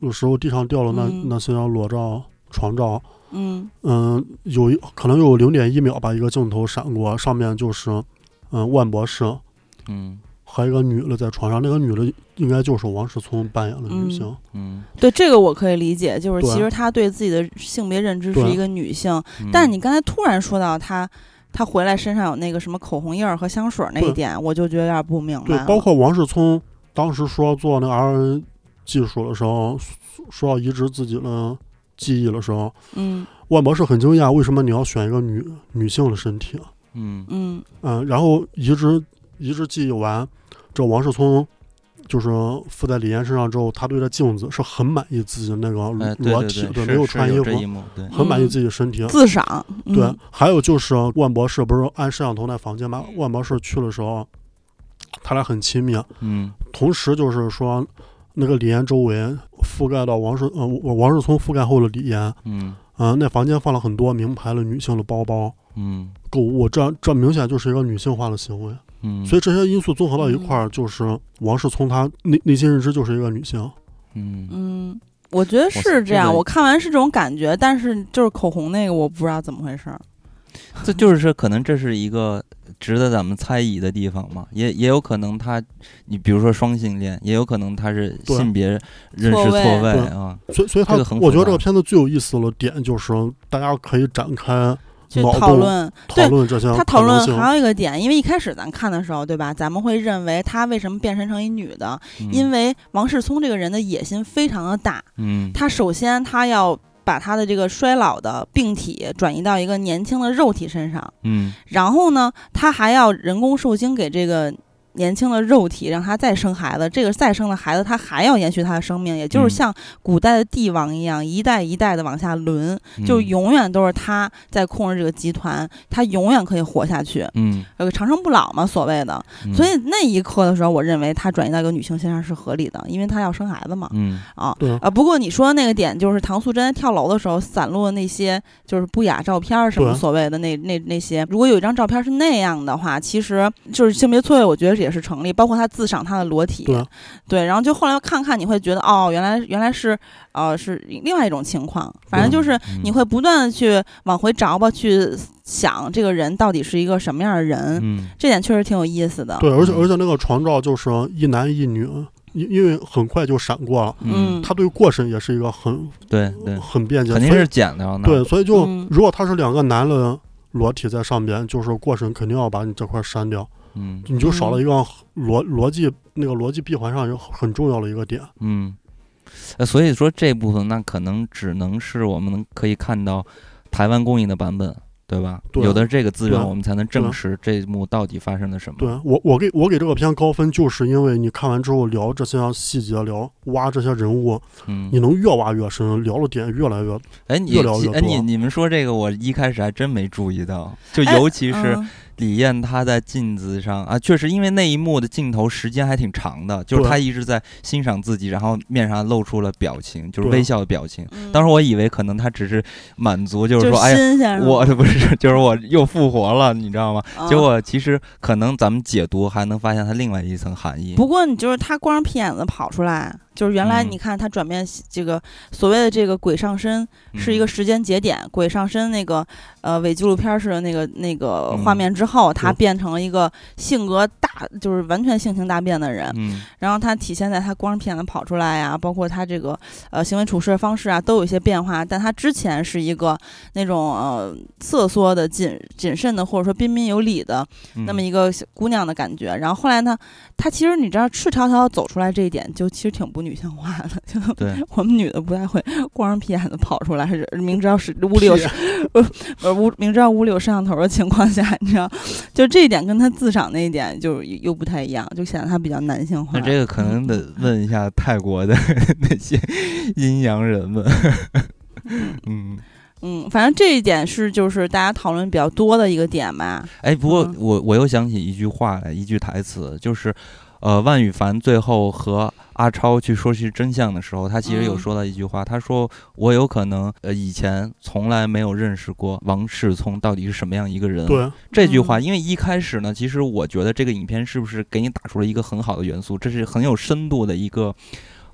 有时候地上掉了那那些裸照、床照，嗯嗯，有可能有零点一秒吧，一个镜头闪过，上面就是嗯万博士，嗯，和一个女的在床上，那个女的应该就是王世聪扮演的女性，嗯，对这个我可以理解，就是其实他对自己的性别认知是一个女性，但是你刚才突然说到他他回来身上有那个什么口红印儿和香水那一点，我就觉得有点不明白。对，包括王世聪当时说做那个 R。技术的时候，说要移植自己的记忆的时候，嗯，万博士很惊讶，为什么你要选一个女女性的身体？嗯嗯嗯，然后移植移植记忆完，这王世聪就是附在李岩身上之后，他对着镜子是很满意自己那个裸体，对，没有穿衣服，很满意自己身体，自赏。对，还有就是万博士不是按摄像头那房间吗？万博士去的时候，他俩很亲密，嗯，同时就是说。那个李岩周围覆盖到王世呃王世聪覆盖后的李岩，嗯，啊，那房间放了很多名牌的女性的包包，嗯，购物，这这明显就是一个女性化的行为，嗯，所以这些因素综合到一块儿，就是王世聪他内内心认知就是一个女性，嗯。嗯，我觉得是这样，我看完是这种感觉，但是就是口红那个我不知道怎么回事，这就是说可能这是一个。值得咱们猜疑的地方嘛，也也有可能他，你比如说双性恋，也有可能他是性别认识错位啊。所以，所以他，我觉得这个片子最有意思的点就是大家可以展开去讨论讨论这些。他讨论还有一个点，因为一开始咱看的时候，对吧？咱们会认为他为什么变身成一女的？因为王世聪这个人的野心非常的大。嗯，他首先他要。把他的这个衰老的病体转移到一个年轻的肉体身上，嗯，然后呢，他还要人工受精给这个。年轻的肉体让他再生孩子，这个再生的孩子他还要延续他的生命，也就是像古代的帝王一样，一代一代的往下轮，就永远都是他在控制这个集团，他永远可以活下去，嗯，个长生不老嘛，所谓的。所以那一刻的时候，我认为他转移到一个女性身上是合理的，因为他要生孩子嘛，嗯。啊，啊。不过你说那个点就是唐素贞跳楼的时候散落的那些就是不雅照片什么所谓的那那那些，如果有一张照片是那样的话，其实就是性别错位，我觉得也。也是成立，包括他自赏他的裸体，对，然后就后来看看，你会觉得哦，原来原来是呃是另外一种情况，反正就是你会不断的去往回找吧，去想这个人到底是一个什么样的人，嗯，这点确实挺有意思的。对，而且而且那个床照就是一男一女，因因为很快就闪过了，嗯，他对过审也是一个很对对。很便捷，肯定是剪的，对，所以就如果他是两个男的裸体在上边，就是过审肯定要把你这块删掉。嗯你就少了一个逻逻辑那个逻辑闭环上有很重要的一个点。嗯，呃，所以说这部分那可能只能是我们能可以看到台湾公映的版本，对吧？对有的这个资源，我们才能证实这一幕到底发生了什么。对我，我给我给这个片高分，就是因为你看完之后聊这些细节，聊挖这些人物，嗯你，能越挖越深，聊的点越来越哎，你越聊越哎，你你们说这个，我一开始还真没注意到，就哎尤其是嗯李艳她在镜子上啊，确实因为那一幕的镜头时间还挺长的，就是她一直在欣赏自己，然后面上露出了表情，就是微笑的表情。嗯当时我以为可能她只是满足，就就是说，哎呀，我 不是，就是我又复活了，你知道吗？啊结果其实可能咱们解读还能发现它另外一层含义。不过你就是她光着屁眼子跑出来，就是原来嗯。你看他转变这个所谓的这个鬼上身是一个嗯时间节点，鬼上身那个呃伪纪录片式的那个那个画嗯面之后，他变成了一个性格大就是完全性情大变的人，嗯。然后他体现在他光着屁眼子跑出来呀，包括他这个呃行为处事的方式啊，都有一些变化。但他之前是一个那种呃瑟缩的、谨谨慎的，或者说彬彬有礼的嗯，那么一个小姑娘的感觉。然后后来呢，他其实你知道赤条条走出来这一点，就其实挺不女性化的。就对，我们女的不太会光着屁眼子跑出来，是明知道是屋里有呃呃 屋明知道屋里有摄像头的情况下，你知道，就这一点跟他自赏那一点就又不太一样，就显得他比较男性化。那这个可能得问一下泰国的那些阴阳人们。嗯，嗯，反正这一点是就是大家讨论比较多的一个点吧。哎，不过嗯我我又想起一句话来，一句台词，就是，呃，万羽凡最后和阿超去说去真相的时候，他其实有嗯说到一句话，他说我有可能呃以前从来没有认识过王世聪到底是什么样一个人。对，这句话，嗯因为一开始呢，其实我觉得这个影片是不是给你打出了一个很好的元素，这是很有深度的一个。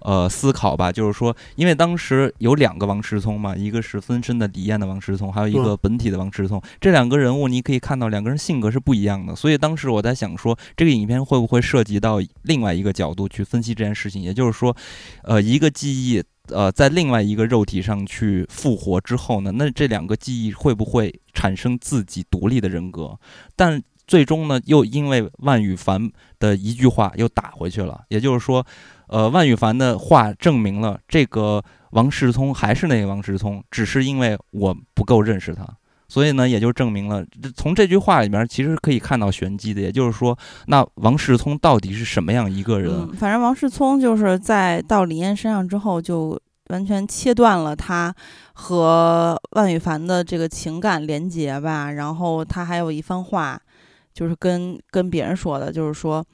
呃，思考吧，就是说，因为当时有两个王世聪嘛，一个是分身的李艳的王世聪，还有一个本体的王世聪。这两个人物，你可以看到两个人性格是不一样的。所以当时我在想说，这个影片会不会涉及到另外一个角度去分析这件事情？也就是说，呃，一个记忆，呃，在另外一个肉体上去复活之后呢，那这两个记忆会不会产生自己独立的人格？但最终呢，又因为万羽凡的一句话又打回去了。也就是说，呃，万羽凡的话证明了这个王世聪还是那个王世聪，只是因为我不够认识他。所以呢，也就证明了，这从这句话里面其实可以看到玄机的，也就是说，那王世聪到底是什么样一个人？反正王世聪就是在到李嫣身上之后，就完全切断了他和万羽凡的这个情感连结吧。然后他还有一番话，就是跟跟别人说的，就是说，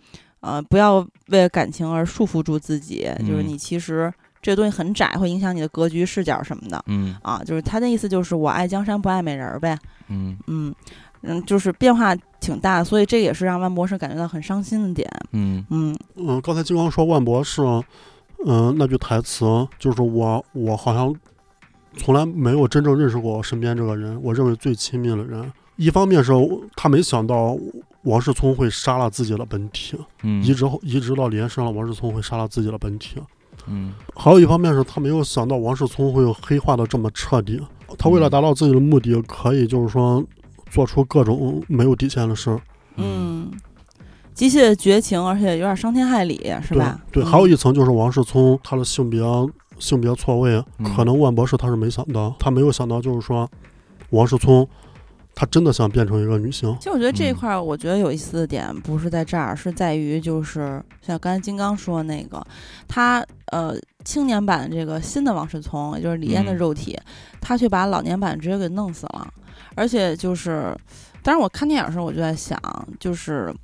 呃，不要为了感情而束缚住自己，就是嗯你其实这个东西很窄，会影响你的格局、视角什么的嗯啊。就是他的意思就是我爱江山不爱美人儿呗。嗯嗯嗯，就是变化挺大，所以这也是让万博士感觉到很伤心的点。嗯嗯嗯，刚才金光说万博士，嗯，那句台词就是我我好像从来没有真正认识过我身边这个人，我认为最亲密的人。一方面是他没想到王世聪会杀了自己的本体，嗯移植后移植到李延身上，王世聪会杀了自己的本体。嗯还有一方面是他没有想到王世聪会黑化的这么彻底。他为了嗯达到自己的目的，可以就是说做出各种没有底线的事，嗯，机械绝情，而且有点伤天害理，是吧？对，嗯还有一层就是王世聪他的性别性别错位，嗯可能万博士他是没想到，他没有想到就是说王世聪他真的想变成一个女性。其实我觉得这一嗯块儿，我觉得有意思的点不是在这儿，是在于就是像刚才金刚说的那个，他呃青年版这个新的王世聪，也就是李艳的嗯肉体，他却把老年版直接给弄死了，而且就是，当时我看电影的时候我就在想，就是。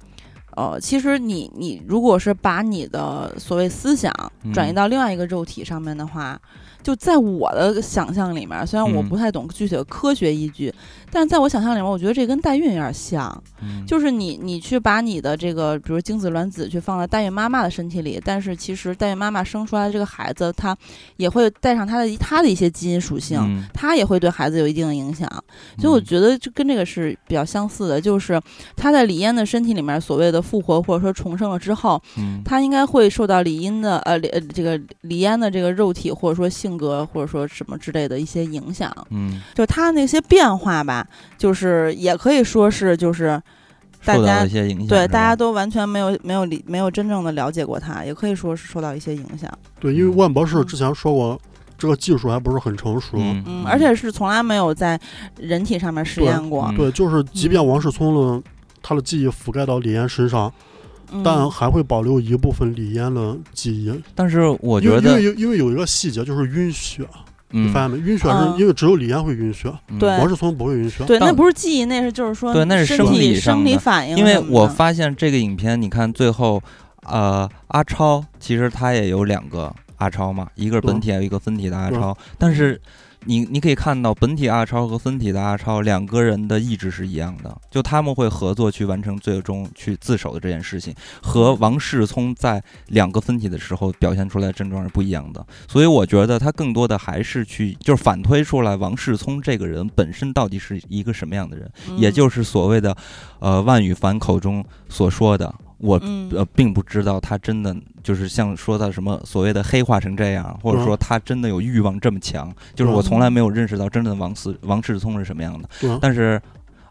呃，其实你你如果是把你的所谓思想转移嗯到另外一个肉体上面的话，就在我的想象里面，虽然我嗯不太懂具体的科学依据，但是在我想象里面，我觉得这跟代孕有点像。嗯。就是你你去把你的这个，比如精子卵子去放在代孕妈妈的身体里，但是其实代孕妈妈生出来的这个孩子，他也会带上他的他的一些基因属性。嗯。他也会对孩子有一定的影响，所以我觉得就跟这个是比较相似的，就是他在李嫣的身体里面所谓的复活或者说重生了之后，嗯。他应该会受到李嫣的呃这个李嫣的这个肉体或者说性格或者说什么之类的一些影响，嗯。就他那些变化吧，就是也可以说是就是大受到家了一些影响。对大家都完全没有没有理没有真正的了解过它，也可以说是受到一些影响。对，因为嗯万博士之前说过，这个技术还不是很成熟。嗯嗯，而且是从来没有在人体上面实验过。嗯对，就是即便王世聪的他的记忆覆盖到李嫣身上，嗯但还会保留一部分李嫣的记忆。但是我觉得因为因为有一个细节就是晕血，你嗯发现没？晕血嗯是因为只有李嫣会晕血，王世聪不会晕血。对，那不是记忆，那是就是说对那是生理生理反应。因为我发现这个影片，你看最后，呃，阿超其实他也有两个阿超嘛，一个是本体，还有一个分体的阿超。但是你你可以看到，本体阿超和分体的阿超两个人的意志是一样的，就他们会合作去完成最终去自首的这件事情，和王世聪在两个分体的时候表现出来的症状是不一样的。所以我觉得他更多的还是去就是反推出来王世聪这个人本身到底是一个什么样的人。嗯也就是所谓的，呃，万羽凡口中所说的，我嗯呃并不知道他真的就是像说的什么所谓的黑化成这样，或者说他真的有欲望这么强，就是我从来没有认识到真正的王思王世聪是什么样的。但是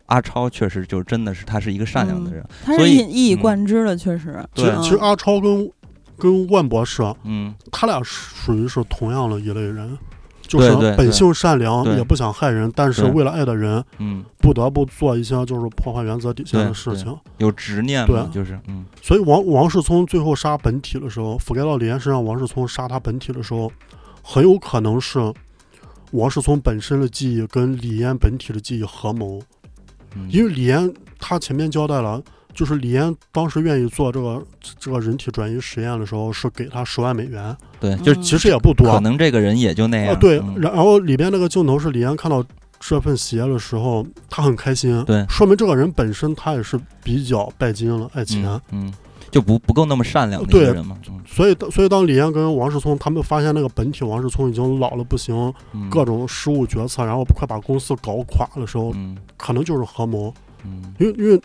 阿超确实就真的是他是一个善良的人，他是所以一一以嗯贯之的，确实。其实对其实阿超跟跟万博士，嗯，他俩属于是同样的一类人，就是本性善良，也不想害人，但是为了爱的人，嗯，不得不做一些就是破坏原则底线的事情。有执念对，就是嗯。所以王王世聪最后杀本体的时候，覆盖到李嫣身上，王世聪杀他本体的时候，很有可能是王世聪本身的记忆跟李嫣本体的记忆合谋，嗯，因为李嫣他前面交代了。就是李嫣当时愿意做这个这个人体转移实验的时候，是给他十万美元，对，就其实也不多，可能这个人也就那样，啊，对，嗯然后里边那个镜头是李安看到这份鞋的时候，他很开心，对。说明这个人本身他也是比较拜金了，爱钱。嗯嗯，就不不够那么善良的一对个人嘛，嗯。所以，所以当李安跟王世聪他们发现那个本体王世聪已经老了不行，嗯。各种失误决策，然后快把公司搞垮的时候，嗯。可能就是合谋，嗯。因为因为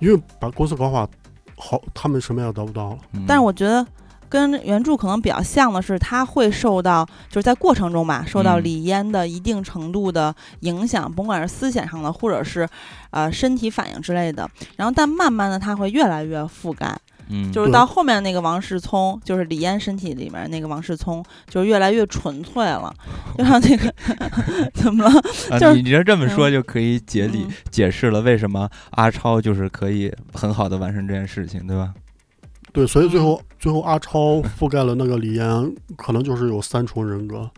因为把公司搞垮，好，他们什么也得不到了。嗯，但是我觉得跟原著可能比较像的是，他会受到就是在过程中吧，受到嗯李嫣的一定程度的影响，甭管是思想上的，或者是呃身体反应之类的。然后，但慢慢的他会越来越覆盖，嗯就是到后面那个王世聪，就是李嫣身体里面那个王世聪，就越来越纯粹了，就像那个 怎么了？啊，就是你你这这么说就可以解理、嗯解释了为什么阿超就是可以很好的完成这件事情，对吧？对，所以最嗯后、最后阿超覆盖了那个李嫣，可能就是有三重人格，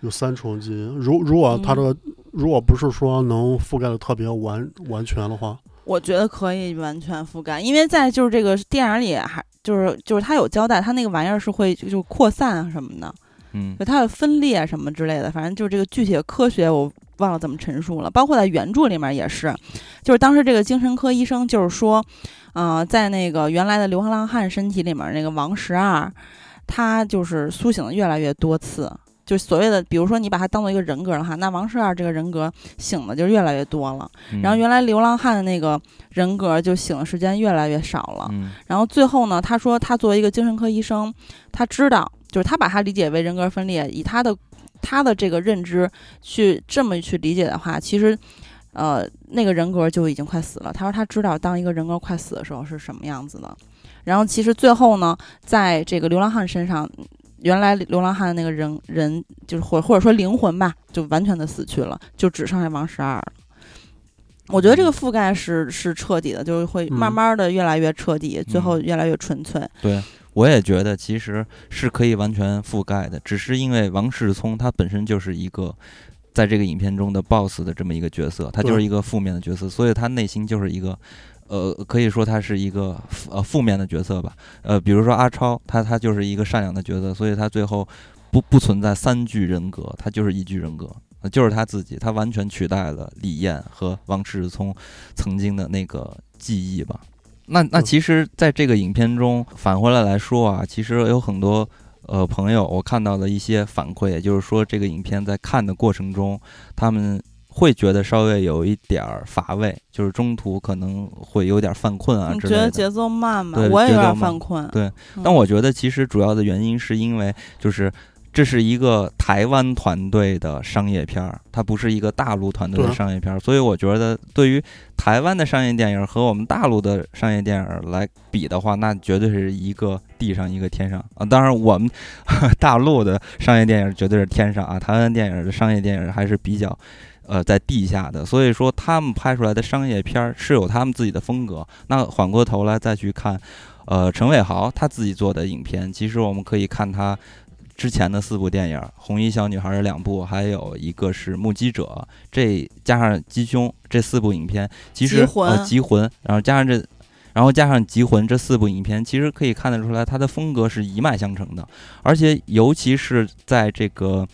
有三重基因。如如果他这个、如果不是说能覆盖的特别完完全的话，我觉得可以完全覆盖，因为在就是这个电影里还就是就是他有交代，他那个玩意儿是会就就扩散啊什么的，嗯就它会分裂什么之类的，反正就是这个具体的科学我忘了怎么陈述了。包括在原著里面也是，就是当时这个精神科医生就是说，呃，在那个原来的流浪汉身体里面那个王十二，他就是苏醒的越来越多次。就所谓的，比如说你把他当做一个人格的话，那王十二这个人格醒的就越来越多了。嗯然后原来流浪汉的那个人格就醒的时间越来越少了。嗯然后最后呢，他说他作为一个精神科医生，他知道，就是他把他理解为人格分裂，以他的他的这个认知去这么去理解的话，其实，呃，那个人格就已经快死了。他说他知道当一个人格快死的时候是什么样子的。然后其实最后呢，在这个流浪汉身上。原来流浪汉的那个人人就是或或者说灵魂吧，就完全的死去了，就只剩下王十二了。我觉得这个覆盖是是彻底的，就是会嗯慢慢的越来越彻底，最嗯后越来越纯粹。对，我也觉得其实是可以完全覆盖的，只是因为王世聪他本身就是一个在这个影片中的 BOSS 的这么一个角色，他就是一个负面的角色，所以他内心就是一个。呃，可以说他是一个负呃负面的角色吧。呃，比如说阿超，他他就是一个善良的角色，所以他最后不不存在三具人格，他就是一具人格，呃就是他自己，他完全取代了李艳和王世聪曾经的那个记忆吧。那那嗯其实，在这个影片中返回来来说啊，其实有很多呃朋友，我看到的一些反馈，也就是说，这个影片在看的过程中，他们会觉得稍微有一点儿乏味，就是中途可能会有点犯困啊你之类的。觉得节奏慢吗？对我也有点犯困。对嗯，但我觉得其实主要的原因是因为就是。这是一个台湾团队的商业片儿，它不是一个大陆团队的商业片儿，所以我觉得对于台湾的商业电影和我们大陆的商业电影来比的话，那绝对是一个地上一个天上啊！当然，我们 大陆的商业电影绝对是天上啊，台湾电影的商业电影还是比较。呃，在地下的，所以说他们拍出来的商业片儿是有他们自己的风格。那缓过头来再去看，呃，陈伟豪他自己做的影片，其实我们可以看他之前的四部电影，《红衣小女孩》的两部，还有一个是《目击者》，这加上《鸡凶》这四部影片，其实集魂呃，集魂，然后加上这。然后加上《集魂》这四部影片，其实可以看得出来，它的风格是一脉相承的，而且尤其是在这个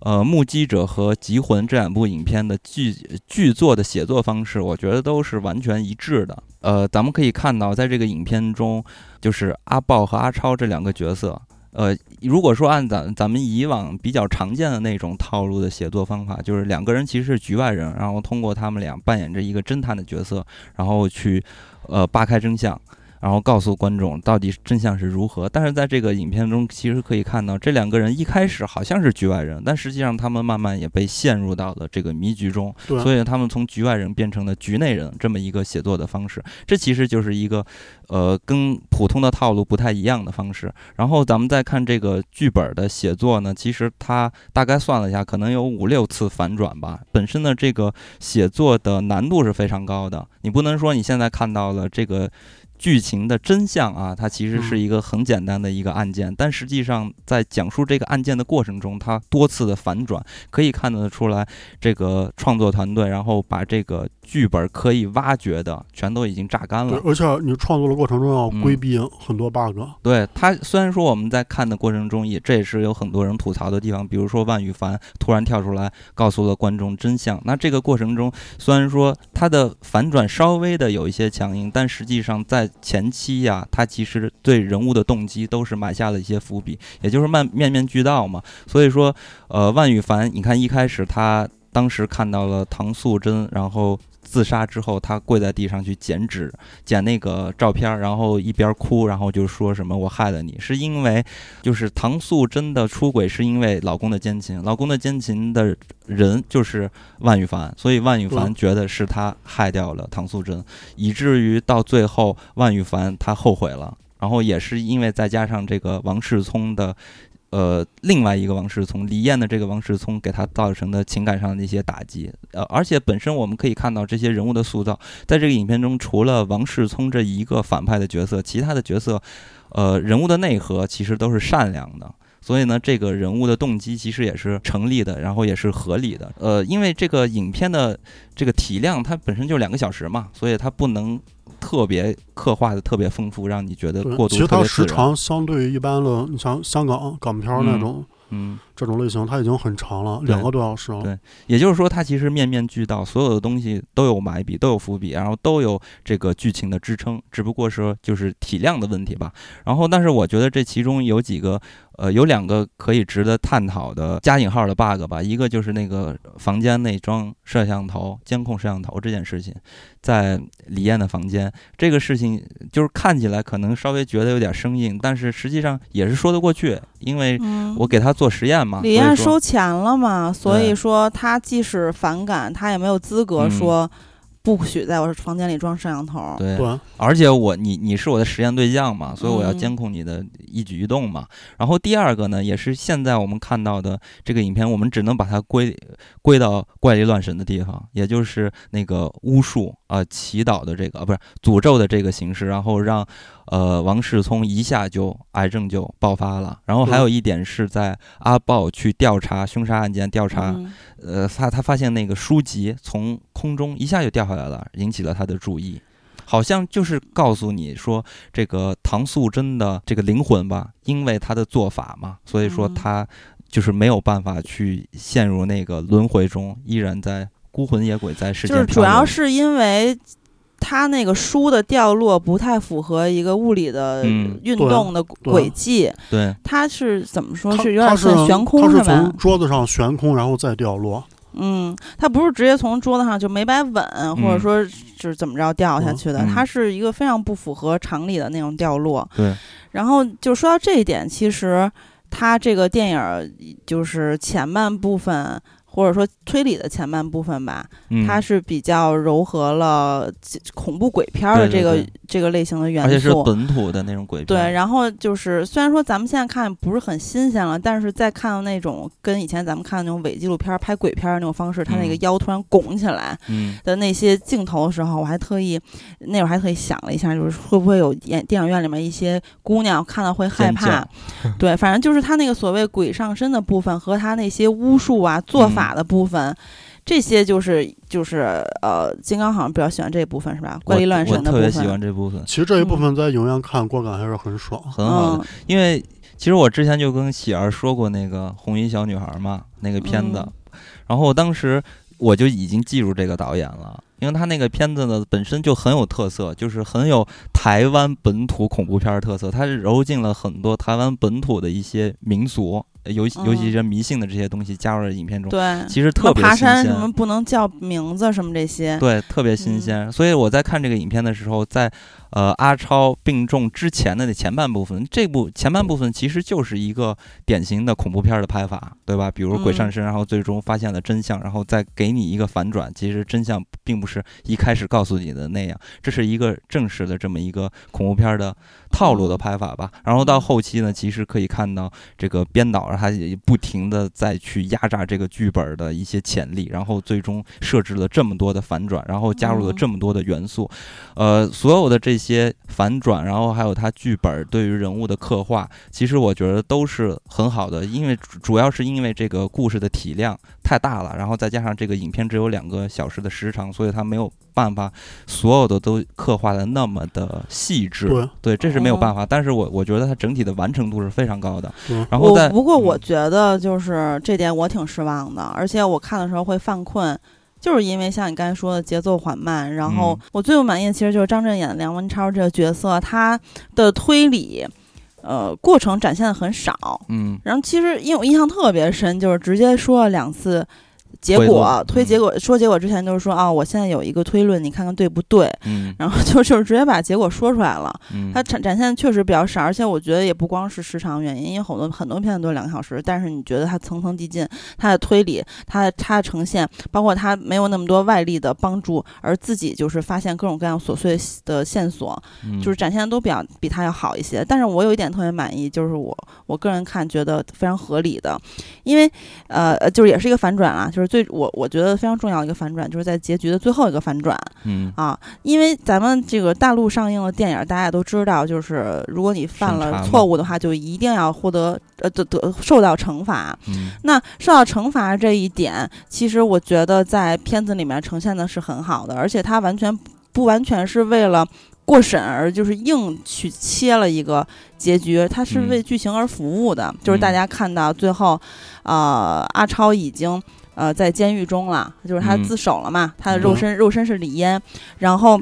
呃《目击者》和《集魂》这两部影片的剧剧作的写作方式，我觉得都是完全一致的。呃，咱们可以看到，在这个影片中，就是阿豹和阿超这两个角色。呃，如果说按咱咱们以往比较常见的那种套路的写作方法，就是两个人其实是局外人，然后通过他们俩扮演着一个侦探的角色，然后去呃扒开真相，然后告诉观众到底真相是如何。但是在这个影片中，其实可以看到这两个人一开始好像是局外人，但实际上他们慢慢也被陷入到了这个迷局中，所以他们从局外人变成了局内人这么一个写作的方式。这其实就是一个呃跟普通的套路不太一样的方式。然后咱们再看这个剧本的写作呢，其实它大概算了一下，可能有五六次反转吧。本身的这个写作的难度是非常高的，你不能说你现在看到了这个。剧情的真相啊，它其实是一个很简单的一个案件，但实际上在讲述这个案件的过程中，它多次的反转，可以看得出来，这个创作团队然后把这个剧本可以挖掘的全都已经榨干了，。对而且你创作的过程中要嗯规避很多 bug，对他，虽然说我们在看的过程中也，这也是有很多人吐槽的地方，比如说万羽凡突然跳出来告诉了观众真相。那这个过程中，虽然说他的反转稍微的有一些强硬，但实际上在前期呀、他其实对人物的动机都是埋下了一些伏笔，也就是面面面俱到嘛。所以说，呃，万羽凡，你看一开始他当时看到了唐素贞，然后。自杀之后，他跪在地上去剪纸，剪那个照片儿，然后一边哭，然后就说什么“我害了你”，是因为就是唐素贞的出轨是因为老公的奸情，老公的奸情的人就是万羽凡，所以万羽凡嗯觉得是他害掉了唐素贞，以至于到最后万羽凡他后悔了，然后也是因为再加上这个王世聪的。呃，另外一个王世聪，李艳的这个王世聪给他造成的情感上的一些打击，呃，而且本身我们可以看到这些人物的塑造，在这个影片中，除了王世聪这一个反派的角色，其他的角色，呃，人物的内核其实都是善良的。所以呢，这个人物的动机其实也是成立的，然后也是合理的。呃，因为这个影片的这个体量它本身就两个小时嘛，所以它不能特别刻画的特别丰富，让你觉得过度其实它时度特别自然。长相对于一般的，你像香港港片那嗯种、嗯，这种类型，它已经很长了，两个多小时了。对也就是说，它其实面面俱到，所有的东西都有埋笔，都有伏笔，然后都有这个剧情的支撑，只不过说就是体量的问题吧。然后，但是我觉得这其中有几个，呃，有两个可以值得探讨的加引号的 bug 吧。一个就是那个房间内装摄像头、监控摄像头这件事情，在李艳的房间，这个事情就是看起来可能稍微觉得有点生硬，但是实际上也是说得过去，因为嗯，我给他做实验嘛。李艳收钱了嘛，所以说他即使反感，他也没有资格嗯说不许在我房间里装摄像头。对对，而且我你你是我的实验对象嘛，所以我要嗯监控你的一举一动嘛。然后第二个呢，也是现在我们看到的这个影片，我们只能把它归归到怪力乱神的地方，也就是那个巫术啊、呃祈祷的这个啊不是诅咒的这个形式，然后让呃王世聪一下就癌症就爆发了。然后还有一点是在阿豹去调查凶杀案件调查。嗯呃，他他发现那个书籍从空中一下就掉下来了，引起了他的注意，好像就是告诉你说，这个唐素贞的这个灵魂吧，因为他的做法嘛，所以说嗯他就是没有办法去陷入那个轮回中，依然在孤魂野鬼在世就是主。要是因为他那个书的掉落不太符合一个物理的嗯运对动的轨迹，对它是怎么说它是有点是像悬空它是吧从？桌子上悬空，然后再掉落。嗯，它不是直接从桌子上就没摆稳，或者嗯说是怎么着掉下去的，嗯它是一个非常不符合常理的那种掉落。对，然后就说到这一点，其实它这个电影儿就是前半部分。或者说推理的前半部分吧，嗯。它是比较柔和了恐怖鬼片儿的这个这个类型的元素，而且是本土的那种鬼片。对，然后就是虽然说咱们现在看不是很新鲜了，但是在看到那种跟以前咱们看的那种伪纪录片儿拍鬼片儿那种方式，他那个嗯。腰突然拱起来嗯。的那些镜头的时候，我还特意那会儿还特意想了一下，就是会不会有演电影院里面一些姑娘看到会害怕？对，反正就是他那个所谓鬼上身的部分和他那些巫术啊做嗯法的部分。这些就是就是呃，金刚好像比较喜欢这一部分是吧？怪力乱神的部分，特别喜欢这部分，其实这一部嗯分在影院看观感还是很爽。很好的。嗯因为其实我之前就跟喜儿说过那个《红衣小女孩》嘛，那个片子，嗯然后当时我就已经记住这个导演了，因为他那个片子呢本身就很有特色，就是很有台湾本土恐怖片儿特色，它是揉进了很多台湾本土的一些民俗，尤其尤其嗯是迷信的这些东西加入了影片中，对，其实特别新爬山什鲜。么不能叫名字什么这些，对，特别新嗯鲜。所以我在看这个影片的时候，在呃阿超病重之前的那前半部分，这部前半部分其实就是一个典型的恐怖片的拍法，对吧？比如鬼上嗯身，然后最终发现了真相，然后再给你一个反转，其实真相并不是一开始告诉你的那样，这是一个正式的这么一个恐怖片的套路的嗯拍法吧。然后到后期呢，其实可以看到这个编导他也不停的再去压榨这个剧本的一些潜力，然后最终设置了这么多的反转，然后加入了嗯这么多的元素，呃，所有的这些反转，然后还有他剧本对于人物的刻画，其实我觉得都是很好的，因为主主要是因为这个故事的体量太大了，然后再加上这个影片只有两个小时的时长，所以它没有办法所有的都刻画的那么的细致。对这是没有哦办法，但是我我觉得它整体的完成度是非常高的。然后在不过我嗯觉得就是这点我挺失望的，而且我看的时候会犯困。就是因为像你刚才说的节奏缓慢，然后嗯我最不满意的其实就是张震演的梁文超这个角色，他的推理，呃，过程展现的很少。嗯然后其实因为我印象特别深，就是直接说了两次结果，推结果说结果之前就是说啊、我现在有一个推论，你看看对不对？嗯 然后就就是直接把结果说出来了。嗯，它展展现的确实比较少，而且我觉得也不光是时长原因，因为很多很多片子都是两个小时，但是你觉得它层层递进，它的推理，它的它的呈现，包括它没有那么多外力的帮助，而自己就是发现各种各样琐碎的线索，嗯就是展现的都比较比它要好一些。但是我有一点特别满意，就是我我个人看觉得非常合理的，因为呃呃就是也是一个反转啊，就是最我我觉得非常重要的一个反转，就是在结局的最后一个反转。嗯啊，因为咱们这个大陆上映的电影，大家都知道，就是如果你犯了错误的话，就一定要获得呃得得受到惩罚。嗯那受到惩罚这一点，其实我觉得在片子里面呈现的是很好的，而且它完全不完全是为了。过审而就是硬去切了一个结局，它是嗯为剧情而服务的。就是大嗯家看到最后，呃，阿超已经呃在监狱中了，就是他嗯。自首了嘛，他的肉嗯身肉身是李嫣，然后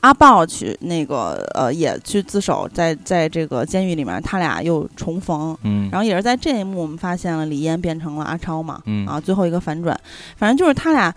阿豹去那个呃也去自首，在在这个监狱里面，他俩又重逢，嗯，然后也是在这一幕我们发现了李嫣变成了阿超嘛，嗯。啊，最后一个反转，反正就是他俩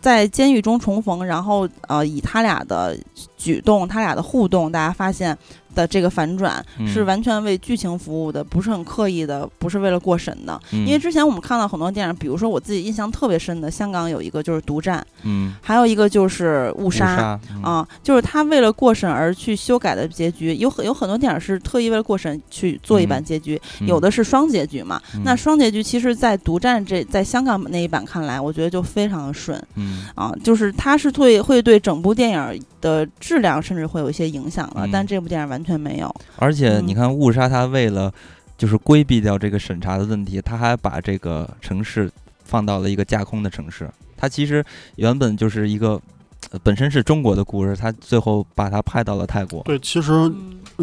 在监狱中重逢，然后呃以他俩的举动，他俩的互动，大家发现的这个反转是嗯完全为剧情服务的，不是很刻意的，不是为了过审的。因因为之前我们看到很多电影，比如说我自己印象特别深的，香港有一个就是《独占》，嗯还有一个就是《误误杀》。啊，就是他为了过审而去修改的结局，有很有很多电影是特意为了过审去做一版嗯结局，嗯有的是双结局嘛。那嗯双结局其实，在独占这在香港那一版看来，我觉得就非常的顺嗯啊，就是他是会会对整部电影的质量甚至会有一些影响了，嗯但这部电影完全没有。而且你嗯看误杀，他为了就是规避掉这个审查的问题，他还把这个城市放到了一个架空的城市。他其实原本就是一个。呃本身是中国的故事，他最后把它拍到了泰国。对，其实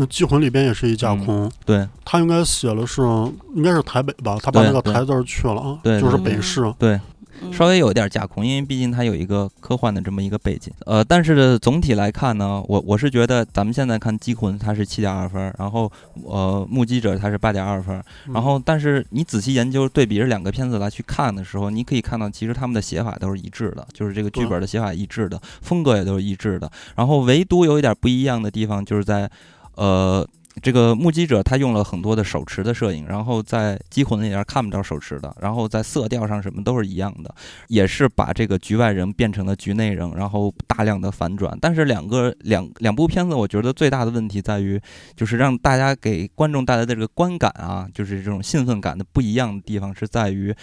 祭魂》里边也是一架嗯空，对他应该写的是应该是台北吧，他把那个台字儿去了啊，对就是北市。对，嗯稍微有一点架空，因为毕竟它有一个科幻的这么一个背景。呃，但是总体来看呢，我我是觉得咱们现在看《机魂》它是七点二分，然后呃《目击者》它是八点二分，嗯然后但是你仔细研究对比这两个片子来去看的时候，你可以看到其实他们的写法都是一致的，就是这个剧对本的写法一致的，风格也都是一致的。然后唯独有一点不一样的地方就是在呃。这个目击者他用了很多的手持的摄影，然后在机魂里边看不着手持的，然后在色调上什么都是一样的，也是把这个局外人变成了局内人，然后大量的反转。但是两个两两部片子，我觉得最大的问题在于，就是让大家给观众带来的这个观感啊，就是这种兴奋感的不一样的地方是在于。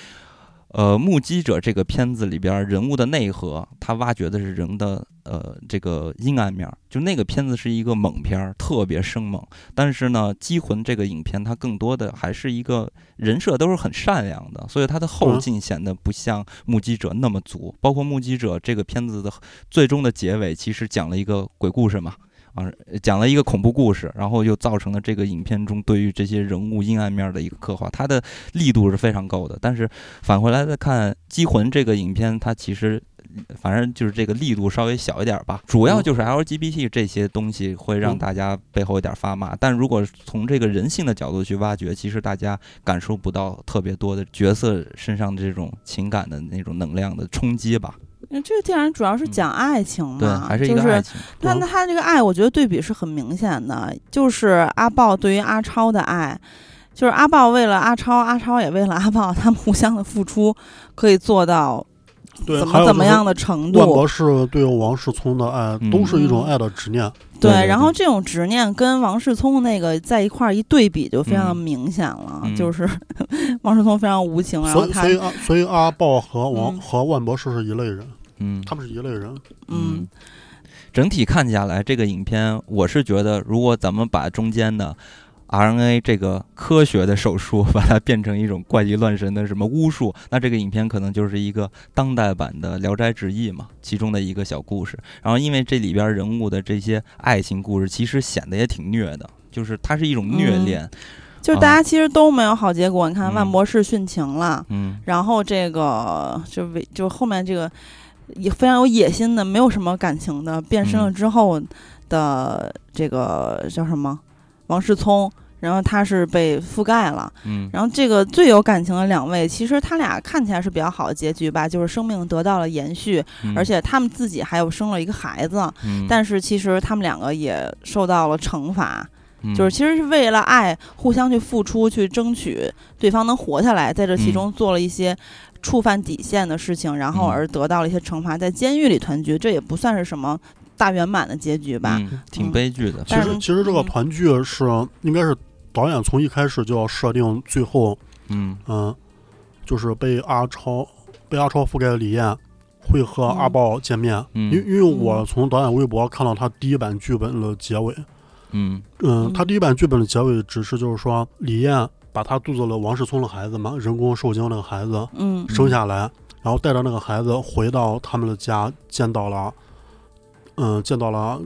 呃，目击者这个片子里边人物的内核，他挖掘的是人的呃这个阴暗面。就那个片子是一个猛片，特别生猛。但是呢，《机魂》这个影片，它更多的还是一个人设都是很善良的，所以它的后劲显得不像目击者那么足。包括目击者这个片子的最终的结尾，其实讲了一个鬼故事嘛。啊，讲了一个恐怖故事，然后又造成了这个影片中对于这些人物阴暗面的一个刻画，它的力度是非常够的。但是返回来再看《机魂》这个影片，它其实反正就是这个力度稍微小一点吧。主要就是 LGBT 这些东西会让大家背后有点发麻，但如果从这个人性的角度去挖掘，其实大家感受不到特别多的角色身上的这种情感的那种能量的冲击吧。因为这个电影主要是讲爱情嘛，对，还是一个爱情。他他这个爱，我觉得对比是很明显的，就是阿豹对于阿超的爱，就是阿豹为了阿超，阿超也为了阿豹，他们互相的付出可以做到怎么怎么样的程度。万博士对王世聪的爱都是一种爱的执念。对，然后这种执念跟王世聪那个在一块儿一对比，就非常明显了。就是 王世聪非常无情，然后他所以阿所以阿豹和王和万博士是一类人。嗯，他们是一类人。嗯，整体看下来，这个影片我是觉得，如果咱们把中间的 RNA 这个科学的手术，把它变成一种怪力乱神的什么巫术，那这个影片可能就是一个当代版的《聊斋志异》嘛，其中的一个小故事。然后，因为这里边人物的这些爱情故事，其实显得也挺虐的，就是它是一种虐恋，就是大家其实都没有好结果。你看万博士殉情了，嗯，然后这个就为就后面这个。也非常有野心的，没有什么感情的，变身了之后的这个叫什么王世聪，然后他是被覆盖了，嗯，然后这个最有感情的两位，其实他俩看起来是比较好的结局吧，就是生命得到了延续，而且他们自己还有生了一个孩子，但是其实他们两个也受到了惩罚，就是其实是为了爱互相去付出，去争取对方能活下来，在这其中做了一些。触犯底线的事情，然后而得到了一些惩罚，在监狱里团聚，这也不算是什么大圆满的结局吧？挺悲剧的。其实，其实这个团聚是应该是导演从一开始就要设定，最后，嗯嗯，就是被阿超被阿超覆盖的李艳会和阿豹见面。因因为我从导演微博看到他第一版剧本的结尾，嗯嗯，他第一版剧本的结尾只是就是说李艳。把他肚子里王世聪的孩子嘛，人工受精那个孩子，嗯，生下来，然后带着那个孩子回到他们的家，见到了，嗯，见到了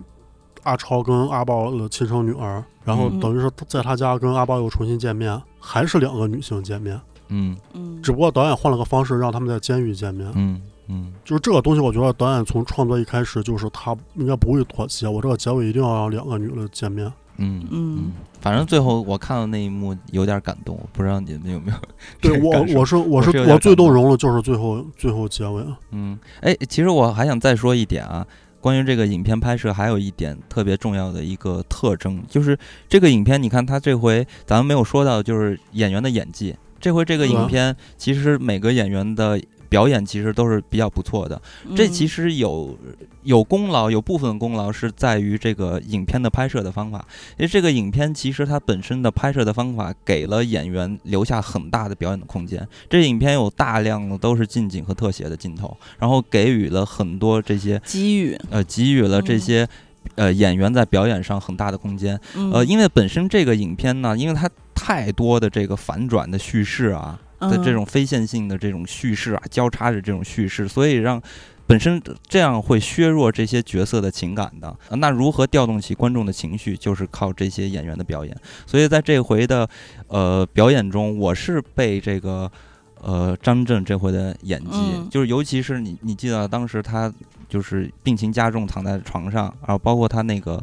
阿超跟阿豹的亲生女儿，然后等于是在他家跟阿豹又重新见面，还是两个女性见面，嗯嗯，只不过导演换了个方式，让他们在监狱见面，嗯嗯，就是这个东西，我觉得导演从创作一开始就是他应该不会妥协，我这个结尾一定要让两个女的见面。嗯嗯，反正最后我看到那一幕有点感动，不知道你们有没有？对我，我是我是我最动容的就是最后最后结尾。嗯，哎，其实我还想再说一点啊，关于这个影片拍摄，还有一点特别重要的一个特征，就是这个影片，你看它这回咱们没有说到，就是演员的演技。这回这个影片其实每个演员的。表演其实都是比较不错的，这其实有有功劳，有部分功劳是在于这个影片的拍摄的方法。因为这个影片其实它本身的拍摄的方法给了演员留下很大的表演的空间。这影片有大量的都是近景和特写的镜头，然后给予了很多这些给予呃给予了这些呃演员在表演上很大的空间。呃，因为本身这个影片呢，因为它太多的这个反转的叙事啊。的这种非线性的这种叙事啊，交叉着这种叙事，所以让本身这样会削弱这些角色的情感的。那如何调动起观众的情绪，就是靠这些演员的表演。所以在这回的呃表演中，我是被这个呃张震这回的演技，就是尤其是你你记得当时他就是病情加重躺在床上，然后包括他那个。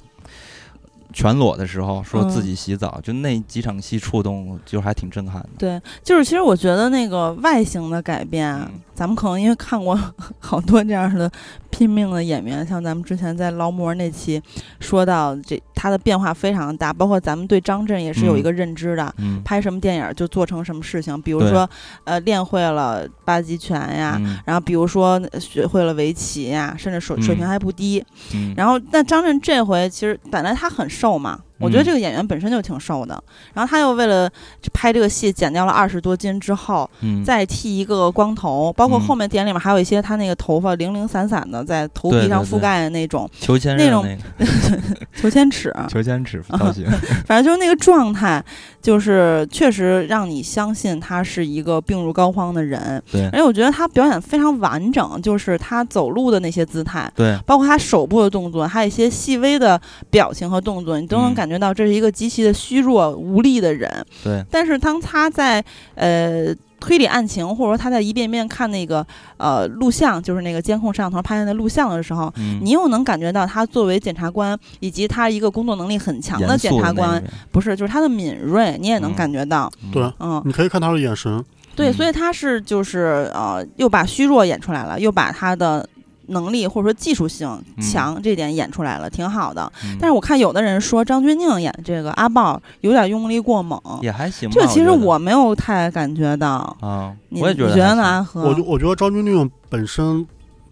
全裸的时候说自己洗澡，就那几场戏触动，就还挺震撼的。对，就是其实我觉得那个外形的改变，咱们可能因为看过 好多这样的拼命的演员，像咱们之前在劳模那期说到这，他的变化非常大，包括咱们对张震也是有一个认知的。嗯，拍什么电影就做成什么事情，比如说，呃，练会了八极拳呀，嗯。然后比如说呃学会了围棋呀，甚至水水平嗯还不低。嗯。然后，那张震这回其实本来他很瘦吗，我觉得嗯。这个演员本身就挺瘦的，然后他又为了拍这个戏减掉了二十多斤之后，嗯，再剃一个光头，包括嗯。后面电影里面还有一些他那个头发零零散散的在头皮上覆盖的那种裘千仞那种那个 裘千尺，裘千尺造型，反正就是那个状态，就是确实让你相信他是一个病入膏肓的人。对。而且我觉得他表演非常完整，就是他走路的那些姿态，对，包括他手部的动作，还有一些细微的表情和动作，你都能嗯感觉到这是一个极其的虚弱无力的人。对，但是当他在呃推理案情，或者说他在一遍遍看那个呃录像，就是那个监控摄像头拍下的录像的时候，嗯，你又能感觉到他作为检察官，以及他一个工作能力很强的检察官，不是就是他的敏锐，你也能嗯感觉到。嗯对嗯，你可以看他的眼神，对，嗯所以他是就是呃，又把虚弱演出来了，又把他的。能力或者说技术性强，这点演出来了，挺好的。嗯但是我看有的人说张钧甯演这个阿豹有点用力过猛，也还行。这个其实我没有太感觉到。啊，你我也觉你觉得阿和？我就我觉得张钧甯本身，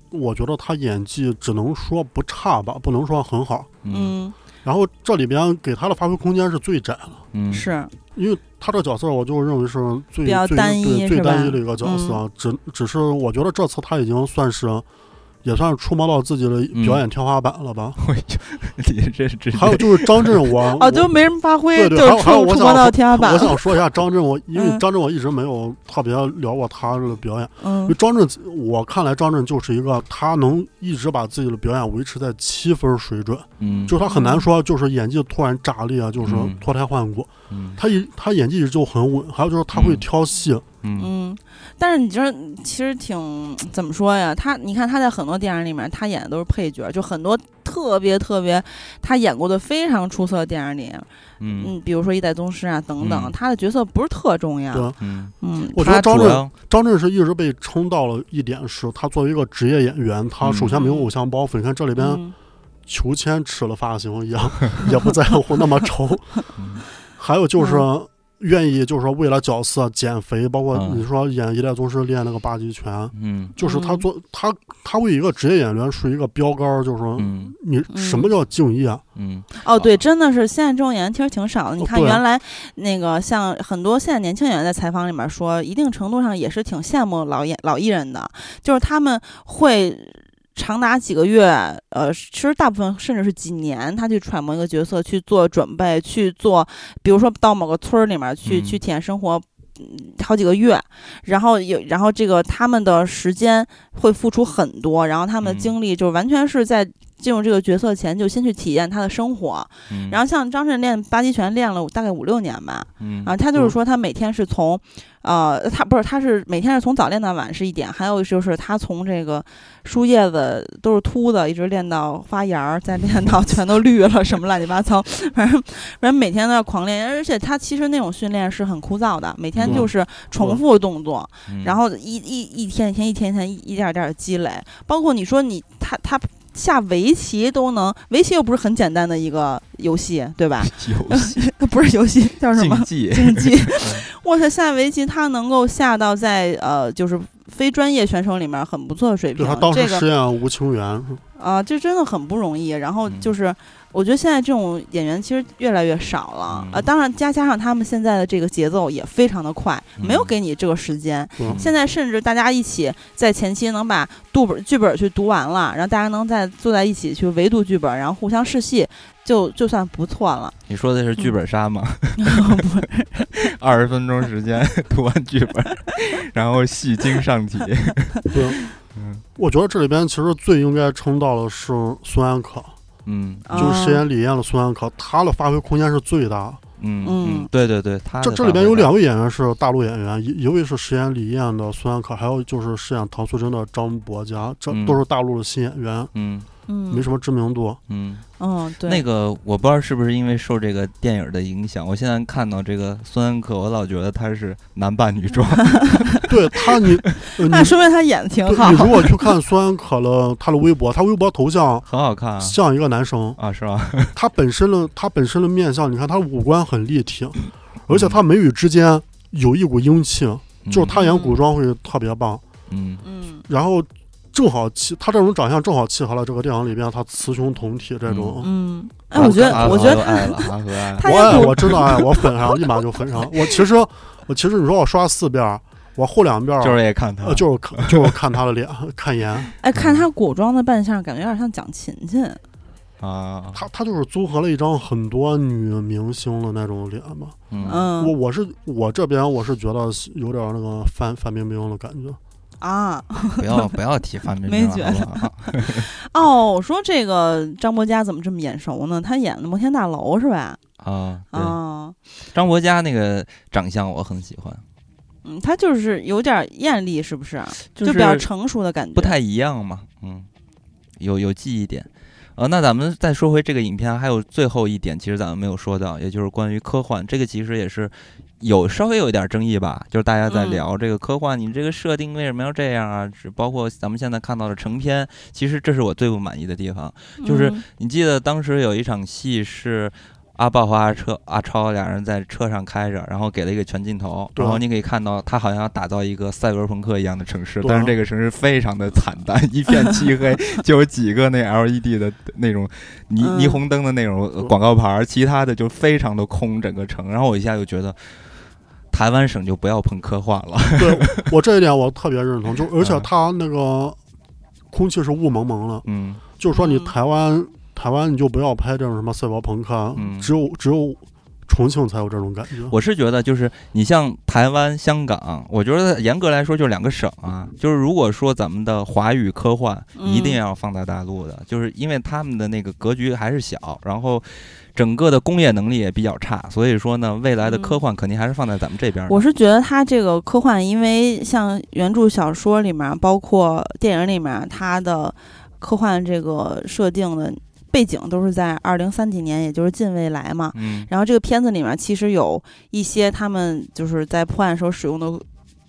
我觉得他演技只能说不差吧，不能说很好。嗯嗯，然后这里边给他的发挥空间是最窄的，嗯嗯是，因为他这个角色我就认为是最比较最单一最单一的一个角色。只只是我觉得这次他已经算是。也算是触摸到自己的嗯表演天花板了吧？你这是还有就是张震，我啊，就没人发挥，对对就是还有还有我想触触摸到天花板。我想说一下张震，我因为嗯张震我一直没有特别聊过他的表演。因为嗯张震，我看来张震就是一个他能一直把自己的表演维持在七分水准，嗯，就是他很难说就是演技突然炸裂啊，就是嗯脱胎换骨。嗯他演他演技一直就很稳，还有就是他会嗯挑戏，嗯嗯，但是你知道，其实挺怎么说呀？他你看他在很多电影里面，他演的都是配角，就很多特别特别他演过的非常出色的电影里，嗯嗯，比如说《一代宗师》啊等等，嗯他的角色不是特重要。嗯，嗯，我觉得张震张震是一直被称到了一点是，他作为一个职业演员，他嗯首先没有偶像包袱。你看这里边嗯裘千吃了发型一样，也不在乎那么丑。嗯还有就是嗯愿意，就是说为了角色减肥，包括嗯你说演一代宗师练那个八极拳，嗯就是他嗯做他他为一个职业演员是一个标杆儿，就是说嗯你什么叫敬业？嗯哦，对，真的是现在这种演员其实挺少的。你看，原来那个像很多现在年轻演员在采访里面说，一定程度上也是挺羡慕老演老艺人的，就是他们会。长达几个月，呃，其实大部分甚至是几年，他去揣摩一个角色，去做准备，去做，比如说到某个村儿里面去、嗯。去体验生活，嗯，好几个月，然后有，然后这个他们的时间会付出很多，然后他们的嗯。精力就完全是在进入这个角色前就先去体验他的生活，嗯，然后像张震练八极拳练了大概五六年吧，嗯。啊，他就是嗯。说他每天是从，呃，他不是他是每天是从早练到晚是一点，还有就是他从这个树叶子都是秃的，一直练到发芽儿，再练到 全都绿了，什么乱七八糟，反正反正每天都要狂练，而且他其实那种训练是很枯燥的，每天嗯。就是重复动作，嗯。然后一一一天一天一天一天一一点儿点儿积累，包括你说你他他下围棋都能，围棋又不是很简单的一个游戏，对吧？游戏 不是游戏，叫什么竞？技，竞技。哇塞，下围棋他能够下到在呃，就是非专业选手里面很不错的水平对他。当时这个饰演吴清源，啊、这真的很不容易。然后嗯就是，我觉得现在这种演员其实越来越少了。当然加加上他们现在的这个节奏也非常的快，没有嗯给你这个时间。嗯现在甚至大家一起在前期能把读本剧本去读完了，然后大家能再坐在一起去围读剧本，然后互相试戏，就就算不错了。你说的是剧本杀吗？不是 二十分钟时间读完剧本，然后戏精上体。对，嗯我觉得这里边其实最应该称道的是孙安可，嗯就是饰演李艳的孙安可，他的发挥空间是最大。嗯嗯嗯，对对对，他这这里边有两，位演员是大陆演员，一一位是饰演李艳的孙安可，还有就是饰演唐素贞的张博嘉，这嗯都是大陆的新演员。嗯嗯，没什么知名度。嗯，嗯，对，那个我不知道是不是因为受这个电影的影响，我现在看到这个孙恩可，我老觉得他是男扮女装。对他，你呃那说明他演的挺好你。如果去看孙安可了他的微博，他微博头像很好看啊像一个男生，啊，是吧？他本身的他本身的面相，你看他五官很立体，而且他眉宇之间有一股英气，就是他演古装会特别棒。嗯，嗯，然后正好契他这种长相正好契合了这个电影里边他雌雄同体这种。嗯，哎，我觉得，我觉得 他。我我真的爱，我粉上，立马就粉上。我其实我其实你说我刷四遍，我后两遍儿就是也看他呃，就是看 就是看他的脸，看颜。哎，看他古装的扮相，感觉有点像蒋勤勤。啊，他他就是综合了一张很多女明星的那种脸嘛。嗯，嗯，我我是我这边我是觉得有点那个范范冰冰的感觉。啊，不要不要提范冰冰了，没觉得好好 哦，我说这个张柏佳怎么这么眼熟呢？他演的《摩天大楼》是吧？啊，对，啊，张柏佳那个长相我很喜欢，嗯，他就是有点艳丽，是不是？就比较成熟的感觉。不太一样嘛，嗯，有有记忆点。呃，那咱们再说回这个影片，还有最后一点，其实咱们没有说到，也就是关于科幻，这个其实也是有稍微有一点争议吧，就是大家在嗯聊这个科幻，你这个设定为什么要这样啊？只包括咱们现在看到的成片，其实这是我最不满意的地方。就是嗯你记得当时有一场戏是阿豹和阿车阿超俩人在车上开着，然后给了一个全镜头，然后你可以看到他好像要打造一个赛博朋克一样的城市，但是这个城市非常的惨淡，一片漆黑，就有几个那 LED 的那种霓嗯霓虹灯的那种呃广告牌儿，其他的就非常的空，整个城。然后我一下就觉得。台湾省就不要碰科幻了，对我这一点我特别认同，就而且它那个空气是雾蒙蒙的，嗯。就是说你嗯台湾台湾你就不要拍这种什么赛博朋克，啊嗯。只有只有重庆才有这种感觉。我是觉得，就是你像台湾、香港，我觉得严格来说就是两个省啊。就是如果说咱们的华语科幻一定要放在大陆的，就是因为他们的那个格局还是小，然后整个的工业能力也比较差，所以说呢，未来的科幻肯定还是放在咱们这边的。我是觉得他这个科幻，因为像原著小说里面，包括电影里面，它的科幻这个设定的背景都是在二零三几年，也就是近未来嘛。嗯然后这个片子里面其实有一些他们就是在破案时候使用的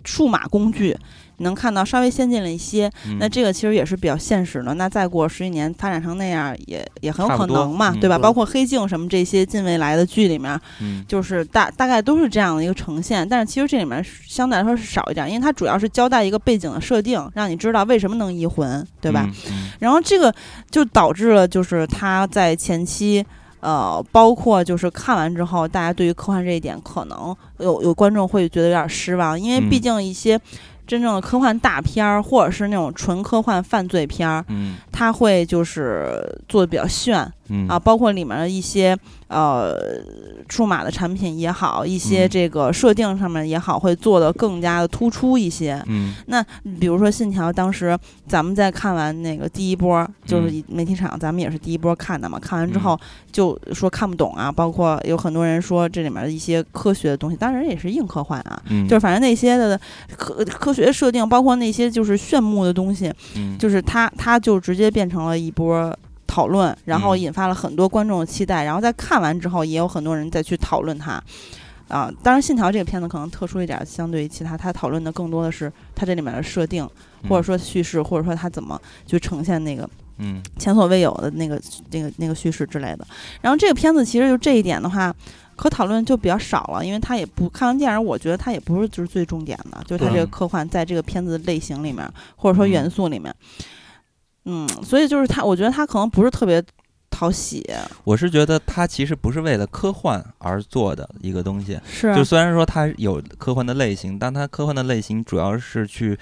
数码工具，你能看到稍微先进了一些。嗯那这个其实也是比较现实的。那再过十几年发展成那样，也也很有可能嘛，嗯对吧？对包括黑镜什么这些近未来的剧里面，嗯就是大大概都是这样的一个呈现。但是其实这里面相对来说是少一点，因为它主要是交代一个背景的设定，让你知道为什么能移魂，对吧？？嗯然后这个就导致了，就是他在前期，呃，包括就是看完之后，大家对于科幻这一点，可能有有观众会觉得有点失望，因为毕嗯竟一些真正的科幻大片儿，或者是那种纯科幻犯罪片儿，嗯。它会就是做的比较炫嗯啊，包括里面的一些呃数码的产品也好，一些嗯这个设定上面也好，会做的更加的突出一些。嗯那比如说《信条》，当时咱们在看完那个第一波，就是媒体场，咱们也是第一波看的嘛。看完之后就说看不懂啊，包括有很多人说这里面的一些科学的东西，当然也是硬科幻啊。嗯，就是反正那些的科科学设定，包括那些就是炫目的东西，嗯就是它它就直接变成了一波讨论，然后嗯。引发了很多观众的期待，然后在看完之后，也有很多人再去讨论它。啊，当然，《信条》这个片子可能特殊一点，相对于其他，它讨论的更多的是它这里面的设定，或者说叙事，或者说它怎么去呈现那个嗯。前所未有的那个那个那个叙事之类的。然后这个片子其实就这一点的话，可讨论就比较少了，因为它也不看完电影，我觉得它也不是就是最重点的，就是它这个科幻在这个片子类型里面，或者说嗯。元素里面，嗯，所以就是他，我觉得他可能不是特别讨喜，我是觉得他其实不是为了科幻而做的一个东西，是就虽然说它有科幻的类型，但它科幻的类型主要是去。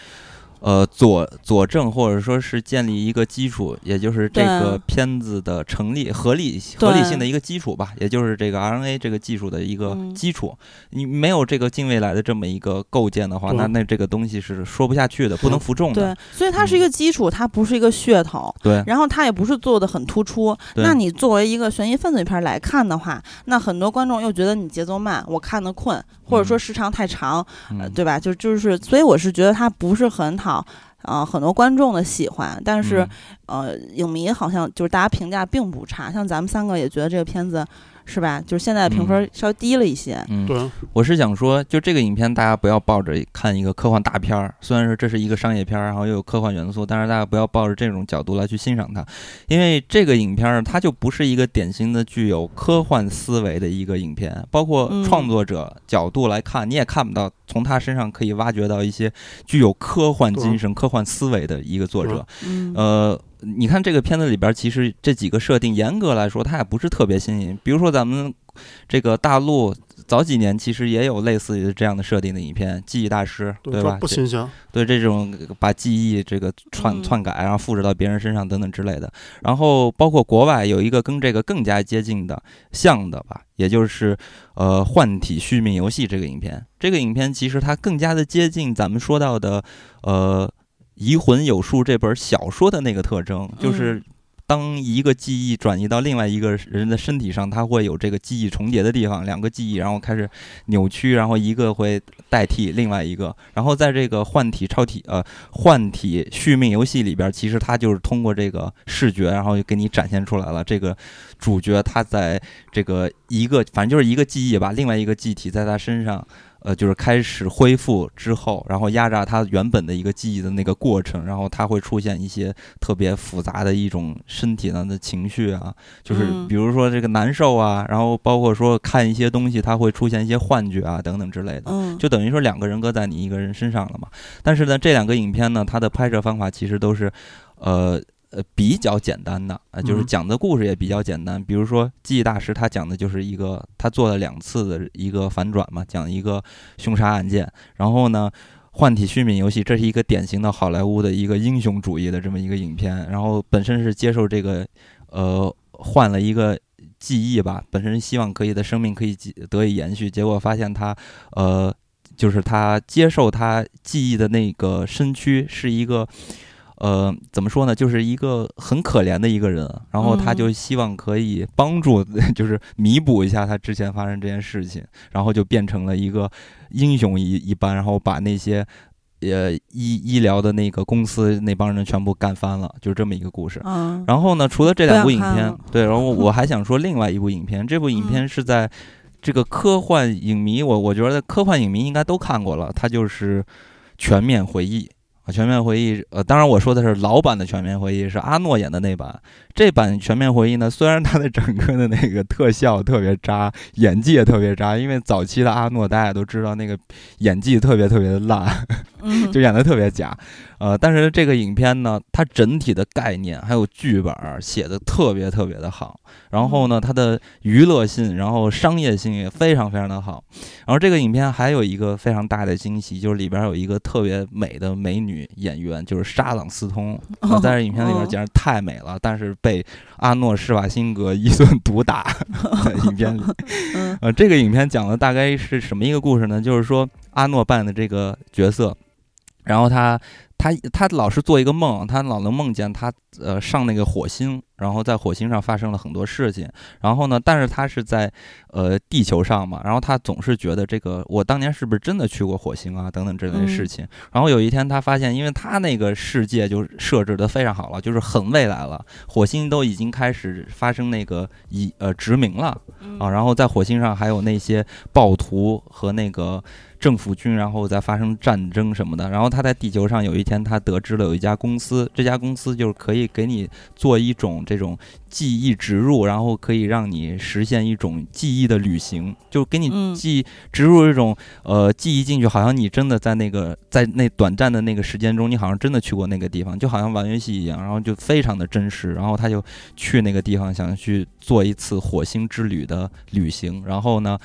呃，佐佐证或者说是建立一个基础，也就是这个片子的成立合理合理性的一个基础吧，也就是这个 RNA 这个技术的一个嗯基础。你没有这个近未来的这么一个构建的话，那那这个东西是说不下去的，不能服众的对的。，所以它是一个基础，它不是一个噱头，对然后它也不是做的很突出。对那你作为一个悬疑犯罪片来看的话，那很多观众又觉得你节奏慢，我看的困，或者说嗯时长太长，对吧？就就是，所以我是觉得它不是很讨呃很多观众的喜欢，但是、嗯。呃影迷好像就是大家评价并不差，像咱们三个也觉得这个片子是吧，就是现在的评分稍微低了一些。嗯，对，我是想说，就这个影片，大家不要抱着看一个科幻大片儿，虽然说这是一个商业片儿，然后又有科幻元素，但是大家不要抱着这种角度来去欣赏它，因为这个影片儿它就不是一个典型的具有科幻思维的一个影片，包括嗯。创作者角度来看，你也看不到从他身上可以挖掘到一些具有科幻精神、科幻思维的一个作者。嗯。呃，你看这个片子里边儿，其实这几个设定，严格来说，它也不是特别新颖。比如说咱们这个大陆早几年其实也有类似于这样的设定的影片，《记忆大师》，对，吧？不新鲜。对这种把记忆这个篡嗯篡改，然后复制到别人身上等等之类的。然后包括国外有一个跟这个更加接近的像的吧，也就是呃《幻体续命游戏》这个影片。这个影片其实它更加的接近咱们说到的呃《移魂有术》这本小说的那个特征，就是。当一个记忆转移到另外一个人的身体上，它会有这个记忆重叠的地方，两个记忆然后开始扭曲，然后一个会代替另外一个。然后在这个幻体超体呃幻体续命游戏里边，其实它就是通过这个视觉，然后就给你展现出来了这个主角他在这个一个反正就是一个记忆吧，另外一个记体在他身上。呃，就是开始恢复之后，然后压榨他原本的一个记忆的那个过程，然后他会出现一些特别复杂的一种身体上的情绪啊，就是嗯比如说这个难受啊，然后包括说看一些东西，他会出现一些幻觉啊等等之类的。嗯，就等于说两个人格在你一个人身上了嘛。但是呢，这两个影片呢，它的拍摄方法其实都是，呃呃比较简单的，呃，就是嗯讲的故事也比较简单。比如说《记忆大师》，他讲的就是一个他做了两次的一个反转嘛，讲一个凶杀案件。然后呢，《幻体续命游戏》这是一个典型的好莱坞的一个英雄主义的这么一个影片，然后本身是接受这个，呃，换了一个。记忆吧，本身希望可以的生命可以继得以延续，结果发现他，呃，就是他接受他记忆的那个身躯是一个，呃，怎么说呢，就是一个很可怜的一个人，然后他就希望可以帮助，就是弥补一下他之前发生这件事情，然后就变成了一个英雄一一般，然后把那些。呃，医医疗的那个公司那帮人全部干翻了，就是这么一个故事。嗯，然后呢，除了这两部影片对，然后我还想说另外一部影片。这部影片是在这个科幻影迷，我我觉得科幻影迷应该都看过了，它就是《全面回忆》啊，《全面回忆》呃，当然我说的是老版的《全面回忆》，是阿诺演的那版。这版《全面回忆》呢，虽然它的整个的那个特效特别渣，演技也特别渣，因为早期的阿诺大家都知道那个演技特别特别的烂，嗯。就演的特别假，呃，但是这个影片呢，它整体的概念还有剧本儿写的特别特别的好，然后呢，它的娱乐性，然后商业性也非常非常的好，然后这个影片还有一个非常大的惊喜，就是里边有一个特别美的美女演员，就是莎朗斯通，呃在这影片里边哦。简直太美了，但是被阿诺施瓦辛格一顿毒打，在影片里。嗯 呃，这个影片讲的大概是什么一个故事呢？就是说阿诺扮的这个角色，然后他他他老是做一个梦，他老能梦见他呃上那个火星，然后在火星上发生了很多事情，然后呢，但是他是在呃地球上嘛，然后他总是觉得这个我当年是不是真的去过火星啊等等这类的事情，然后有一天他发现，因为他那个世界就设置的非常好了，就是很未来了，火星都已经开始发生那个移呃殖民了。啊，然后在火星上还有那些暴徒和那个政府军，然后再发生战争什么的。然后他在地球上有一天，他得知了有一家公司，这家公司就是可以给你做一种这种记忆植入，然后可以让你实现一种记忆的旅行，就给你嗯记植入一种呃记忆进去，好像你真的在那个在那短暂的那个时间中，你好像真的去过那个地方，就好像玩游戏一样，然后就非常的真实。然后他就去那个地方，想去做一次火星之旅的旅行。然后呢，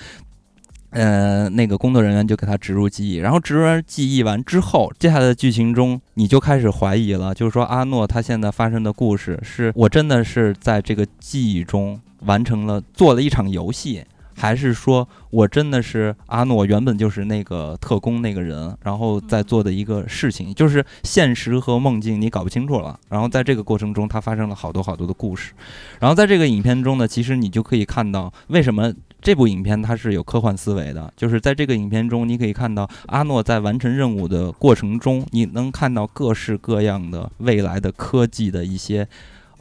呃，那个工作人员就给他植入记忆，然后植入完记忆完之后，接下来的剧情中你就开始怀疑了，就是说阿诺他现在发生的故事是我真的是在这个记忆中完成了做了一场游戏。还是说我真的是阿诺，原本就是那个特工那个人，然后在做的一个事情，就是现实和梦境你搞不清楚了。然后在这个过程中，他发生了好多好多的故事。然后在这个影片中呢，其实你就可以看到为什么这部影片它是有科幻思维的，就是在这个影片中，你可以看到阿诺在完成任务的过程中，你能看到各式各样的未来的科技的一些。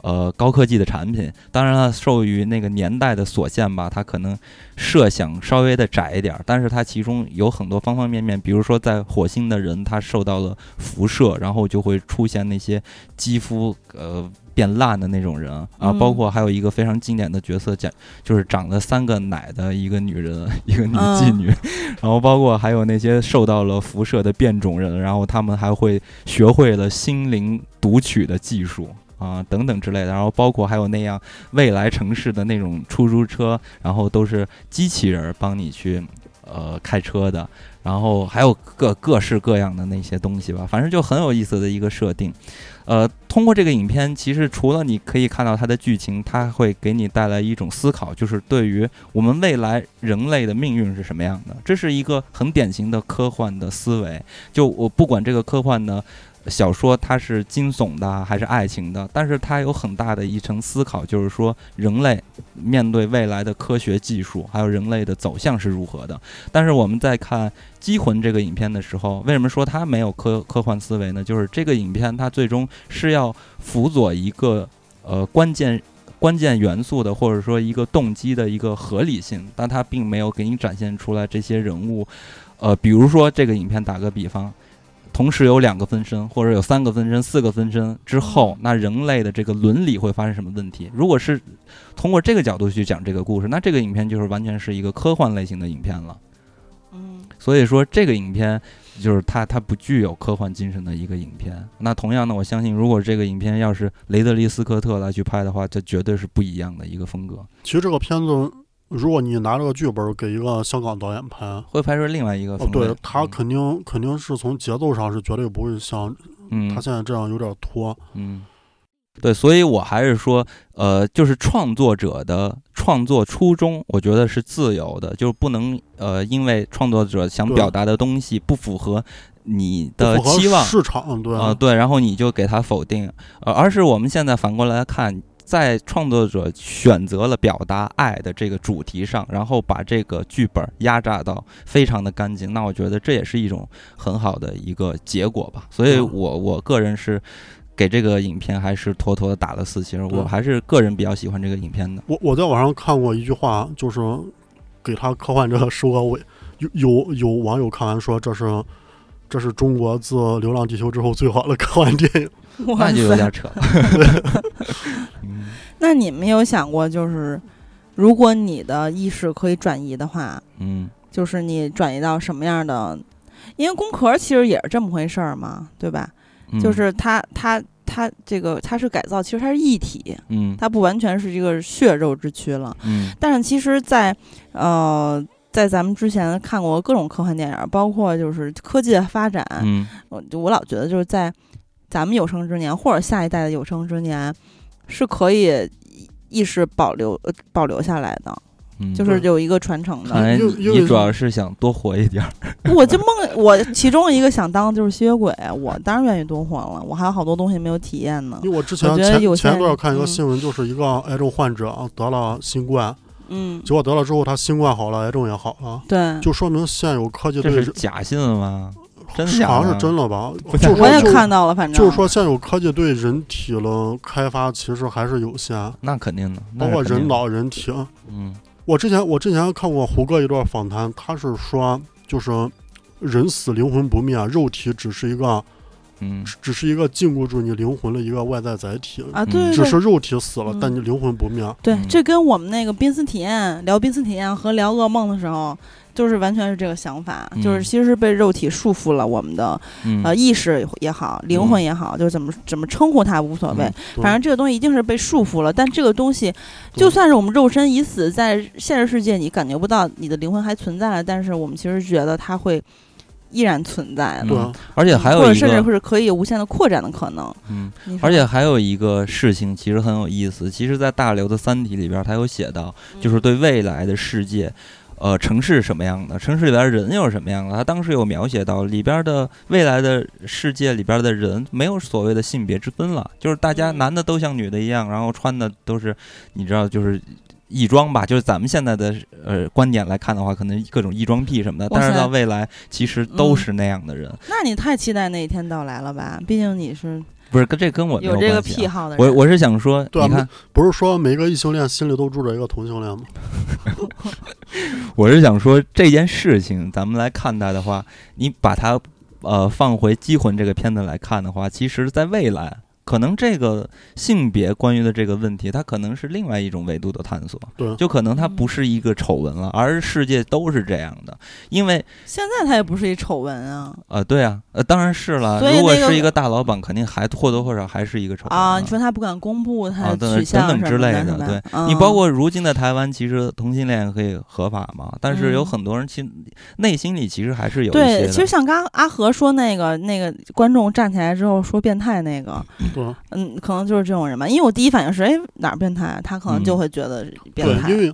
呃，高科技的产品，当然了，受于那个年代的所限吧，它可能设想稍微的窄一点，但是它其中有很多方方面面，比如说在火星的人，他受到了辐射，然后就会出现那些肌肤呃变烂的那种人啊，包括还有一个非常经典的角色，讲就是长了三个奶的一个女人，一个女妓女，然后包括还有那些受到了辐射的变种人，然后他们还会学会了心灵读取的技术。啊，等等之类的，然后包括还有那样未来城市的那种出租车，然后都是机器人帮你去呃开车的，然后还有各各式各样的那些东西吧，反正就很有意思的一个设定。呃，通过这个影片，其实除了你可以看到它的剧情，它会给你带来一种思考，就是对于我们未来人类的命运是什么样的，这是一个很典型的科幻的思维。就我不管这个科幻呢。小说它是惊悚的还是爱情的？但是它有很大的一层思考，就是说人类面对未来的科学技术，还有人类的走向是如何的。但是我们在看《机魂》这个影片的时候，为什么说它没有科科幻思维呢？就是这个影片它最终是要辅佐一个呃关键关键元素的，或者说一个动机的一个合理性，但它并没有给你展现出来这些人物。呃，比如说这个影片，打个比方。同时有两个分身，或者有三个分身、四个分身之后，那人类的这个伦理会发生什么问题？如果是通过这个角度去讲这个故事，那这个影片就是完全是一个科幻类型的影片了。嗯，所以说这个影片就是它它不具有科幻精神的一个影片。那同样呢，我相信如果这个影片要是雷德利·斯科特来去拍的话，这绝对是不一样的一个风格。其实这个片子。如果你拿这个剧本给一个香港导演拍，会拍出另外一个风格。对他肯定肯定是从节奏上是绝对不会像，他现在这样有点拖。嗯，对，所以我还是说，呃，就是创作者的创作初衷，我觉得是自由的，就是不能呃，因为创作者想表达的东西不符合你的期望市场，对啊，对，然后你就给他否定，呃，而是我们现在反过来看。在创作者选择了表达爱的这个主题上，然后把这个剧本压榨到非常的干净，那我觉得这也是一种很好的一个结果吧。所以，我我个人是给这个影片还是妥妥的打了四星，我还是个人比较喜欢这个影片的。我我在网上看过一句话，就是给他科幻这个收个尾，有有有网友看完说这是这是中国自《流浪地球》之后最好的科幻电影。那就有点扯。那你没有想过，就是如果你的意识可以转移的话，嗯，就是你转移到什么样的？因为工壳其实也是这么回事儿嘛，对吧？就是它它它这个它是改造，其实它是一体，嗯，它不完全是一个血肉之躯了，嗯。但是其实，在呃，在咱们之前看过各种科幻电影，包括就是科技的发展，嗯，我我老觉得就是在。咱们有生之年，或者下一代的有生之年，是可以意识保留保留下来的，就是有一个传承的。你主要是想多活一点儿。我就梦，我其中一个想当就是吸血鬼，我当然愿意多活了。我还有好多东西没有体验呢。因为我之前前前一段看一个新闻，就是一个癌症患者得了新冠，嗯，结果得了之后，他新冠好了，癌症也好了，对，就说明现有科技对假新闻吗？真好像是真了吧？我也看到了，反正就是说，现有科技对人体的开发其实还是有限。那肯定的，包括人脑、人体。嗯，我之前我之前看过胡歌一段访谈，他是说，就是人死灵魂不灭，肉体只是一个，嗯，只是一个禁锢住你灵魂的一个外在载体啊。对，只是肉体死了，但你灵魂不灭。对，这跟我们那个濒死体验聊濒死体验和聊噩梦的时候。就是完全是这个想法，就是其实是被肉体束缚了我们的呃意识也好，灵魂也好，就是怎么怎么称呼它无所谓，反正这个东西一定是被束缚了。但这个东西，就算是我们肉身已死，在现实世界你感觉不到你的灵魂还存在了，但是我们其实觉得它会依然存在。对，而且还有或者甚至会是可以无限的扩展的可能。嗯，而且还有一个事情其实很有意思，其实，在大刘的《三体》里边，他有写到，就是对未来的世界。呃，城市什么样的？城市里边人又是什么样的？他当时有描写到里边的未来的世界里边的人没有所谓的性别之分了，就是大家男的都像女的一样，然后穿的都是，你知道，就是异装吧，就是咱们现在的呃观点来看的话，可能各种异装癖什么的，但是到未来其实都是那样的人，那你太期待那一天到来了吧？毕竟你是不是跟这跟我没有这个癖好的人。我我是想说，对啊你看，不是说每个异性恋心里都住着一个同性恋吗？我是想说这件事情，咱们来看待的话，你把它呃放回《机魂》这个片子来看的话，其实在未来，可能这个性别关于的这个问题，它可能是另外一种维度的探索，对。就可能它嗯不是一个丑闻了，而世界都是这样的，因为现在它也不是一丑闻啊。呃，对啊，呃，当然是了，所以那个如果是一个大老板，肯定还或多或少还是一个丑闻啊！你说他不敢公布他啊，的等取向等等之类的，对、嗯你包括如今的台湾，其实同性恋可以合法嘛，但是有嗯很多人其实内心里其实还是有一些对，其实像刚阿和说那个那个观众站起来之后说变态那个，对嗯，可能就是这种人吧。因为我第一反应是，哎，哪儿变态啊？他可能就嗯会觉得变对，态。因为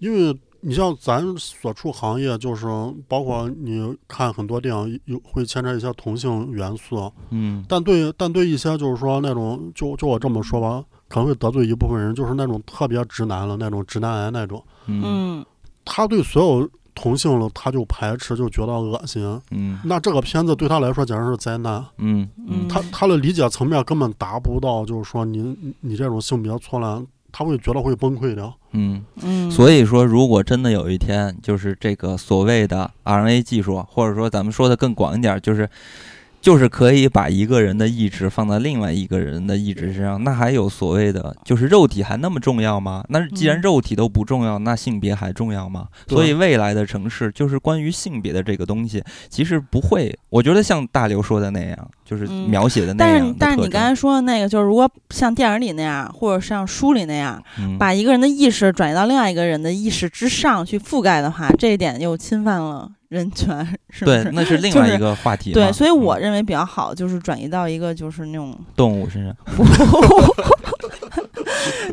因为你像咱所处行业，就是包括你看很多电影有会牵扯一些同性元素，嗯。但对但对一些就是说那种就就我这么说吧，可能会得罪一部分人，就是那种特别直男了那种直男癌那种，嗯。嗯，他对所有同性了他就排斥，就觉得恶心。嗯。那这个片子对他来说简直是灾难，嗯。嗯。他他的理解层面根本达不到，就是说你你你这种性别错乱，他会觉得会崩溃的。嗯，嗯，所以说，如果真的有一天，就是这个所谓的 RNA 技术，或者说咱们说的更广一点，就是就是可以把一个人的意志放在另外一个人的意志身上，那还有所谓的，就是肉体还那么重要吗？那既然嗯肉体都不重要，那性别还重要吗？所以未来的城市就是关于性别的这个东西，其实不会，我觉得像大刘说的那样，就是嗯描写的那但样的特是但是你刚才说的那个，就是如果像电影里那样，或者像书里那样，嗯把一个人的意识转移到另外一个人的意识之上去覆盖的话，这一点又侵犯了人权，是不对，是？那是另外一个话题 嘛。对，所以我嗯认为比较好，就是转移到一个就是那种动物身上。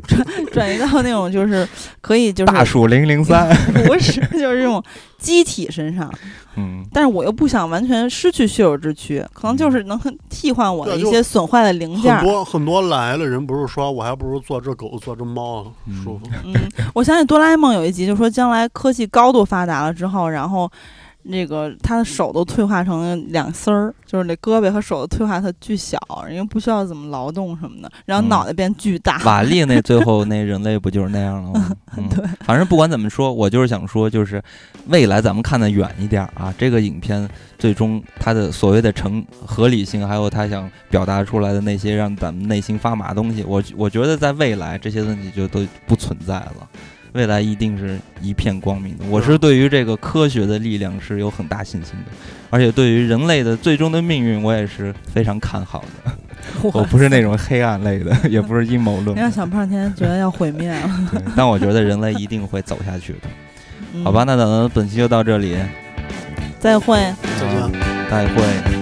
转转移到那种就是可以就是大鼠零零三，不是就是这种机体身上，嗯但是我又不想完全失去血肉之躯，可能就是能替换我的一些损坏的零件很儿。多很多来了人不是说我还不如做只狗做只猫嗯舒服。嗯，我想起哆啦 A 梦有一集，就说将来科技高度发达了之后，然后那个他的手都退化成两丝儿，就是那胳膊和手都退化特巨小，因为不需要怎么劳动什么的，然后嗯脑袋变巨大。瓦 力那最后那人类不就是那样了吗？嗯、对，反正不管怎么说，我就是想说，就是未来咱们看得远一点儿啊，这个影片最终它的所谓的成合理性，还有他想表达出来的那些让咱们内心发麻的东西，我我觉得在未来这些问题就都不存在了。未来一定是一片光明的。我是对于这个科学的力量是有很大信心的，而且对于人类的最终的命运，我也是非常看好的。我不是那种黑暗类的，也不是阴谋论你，让小胖天天觉得要毁灭了，但我觉得人类一定会走下去的。嗯好吧，，那咱们本期就到这里，再会。再见。再会。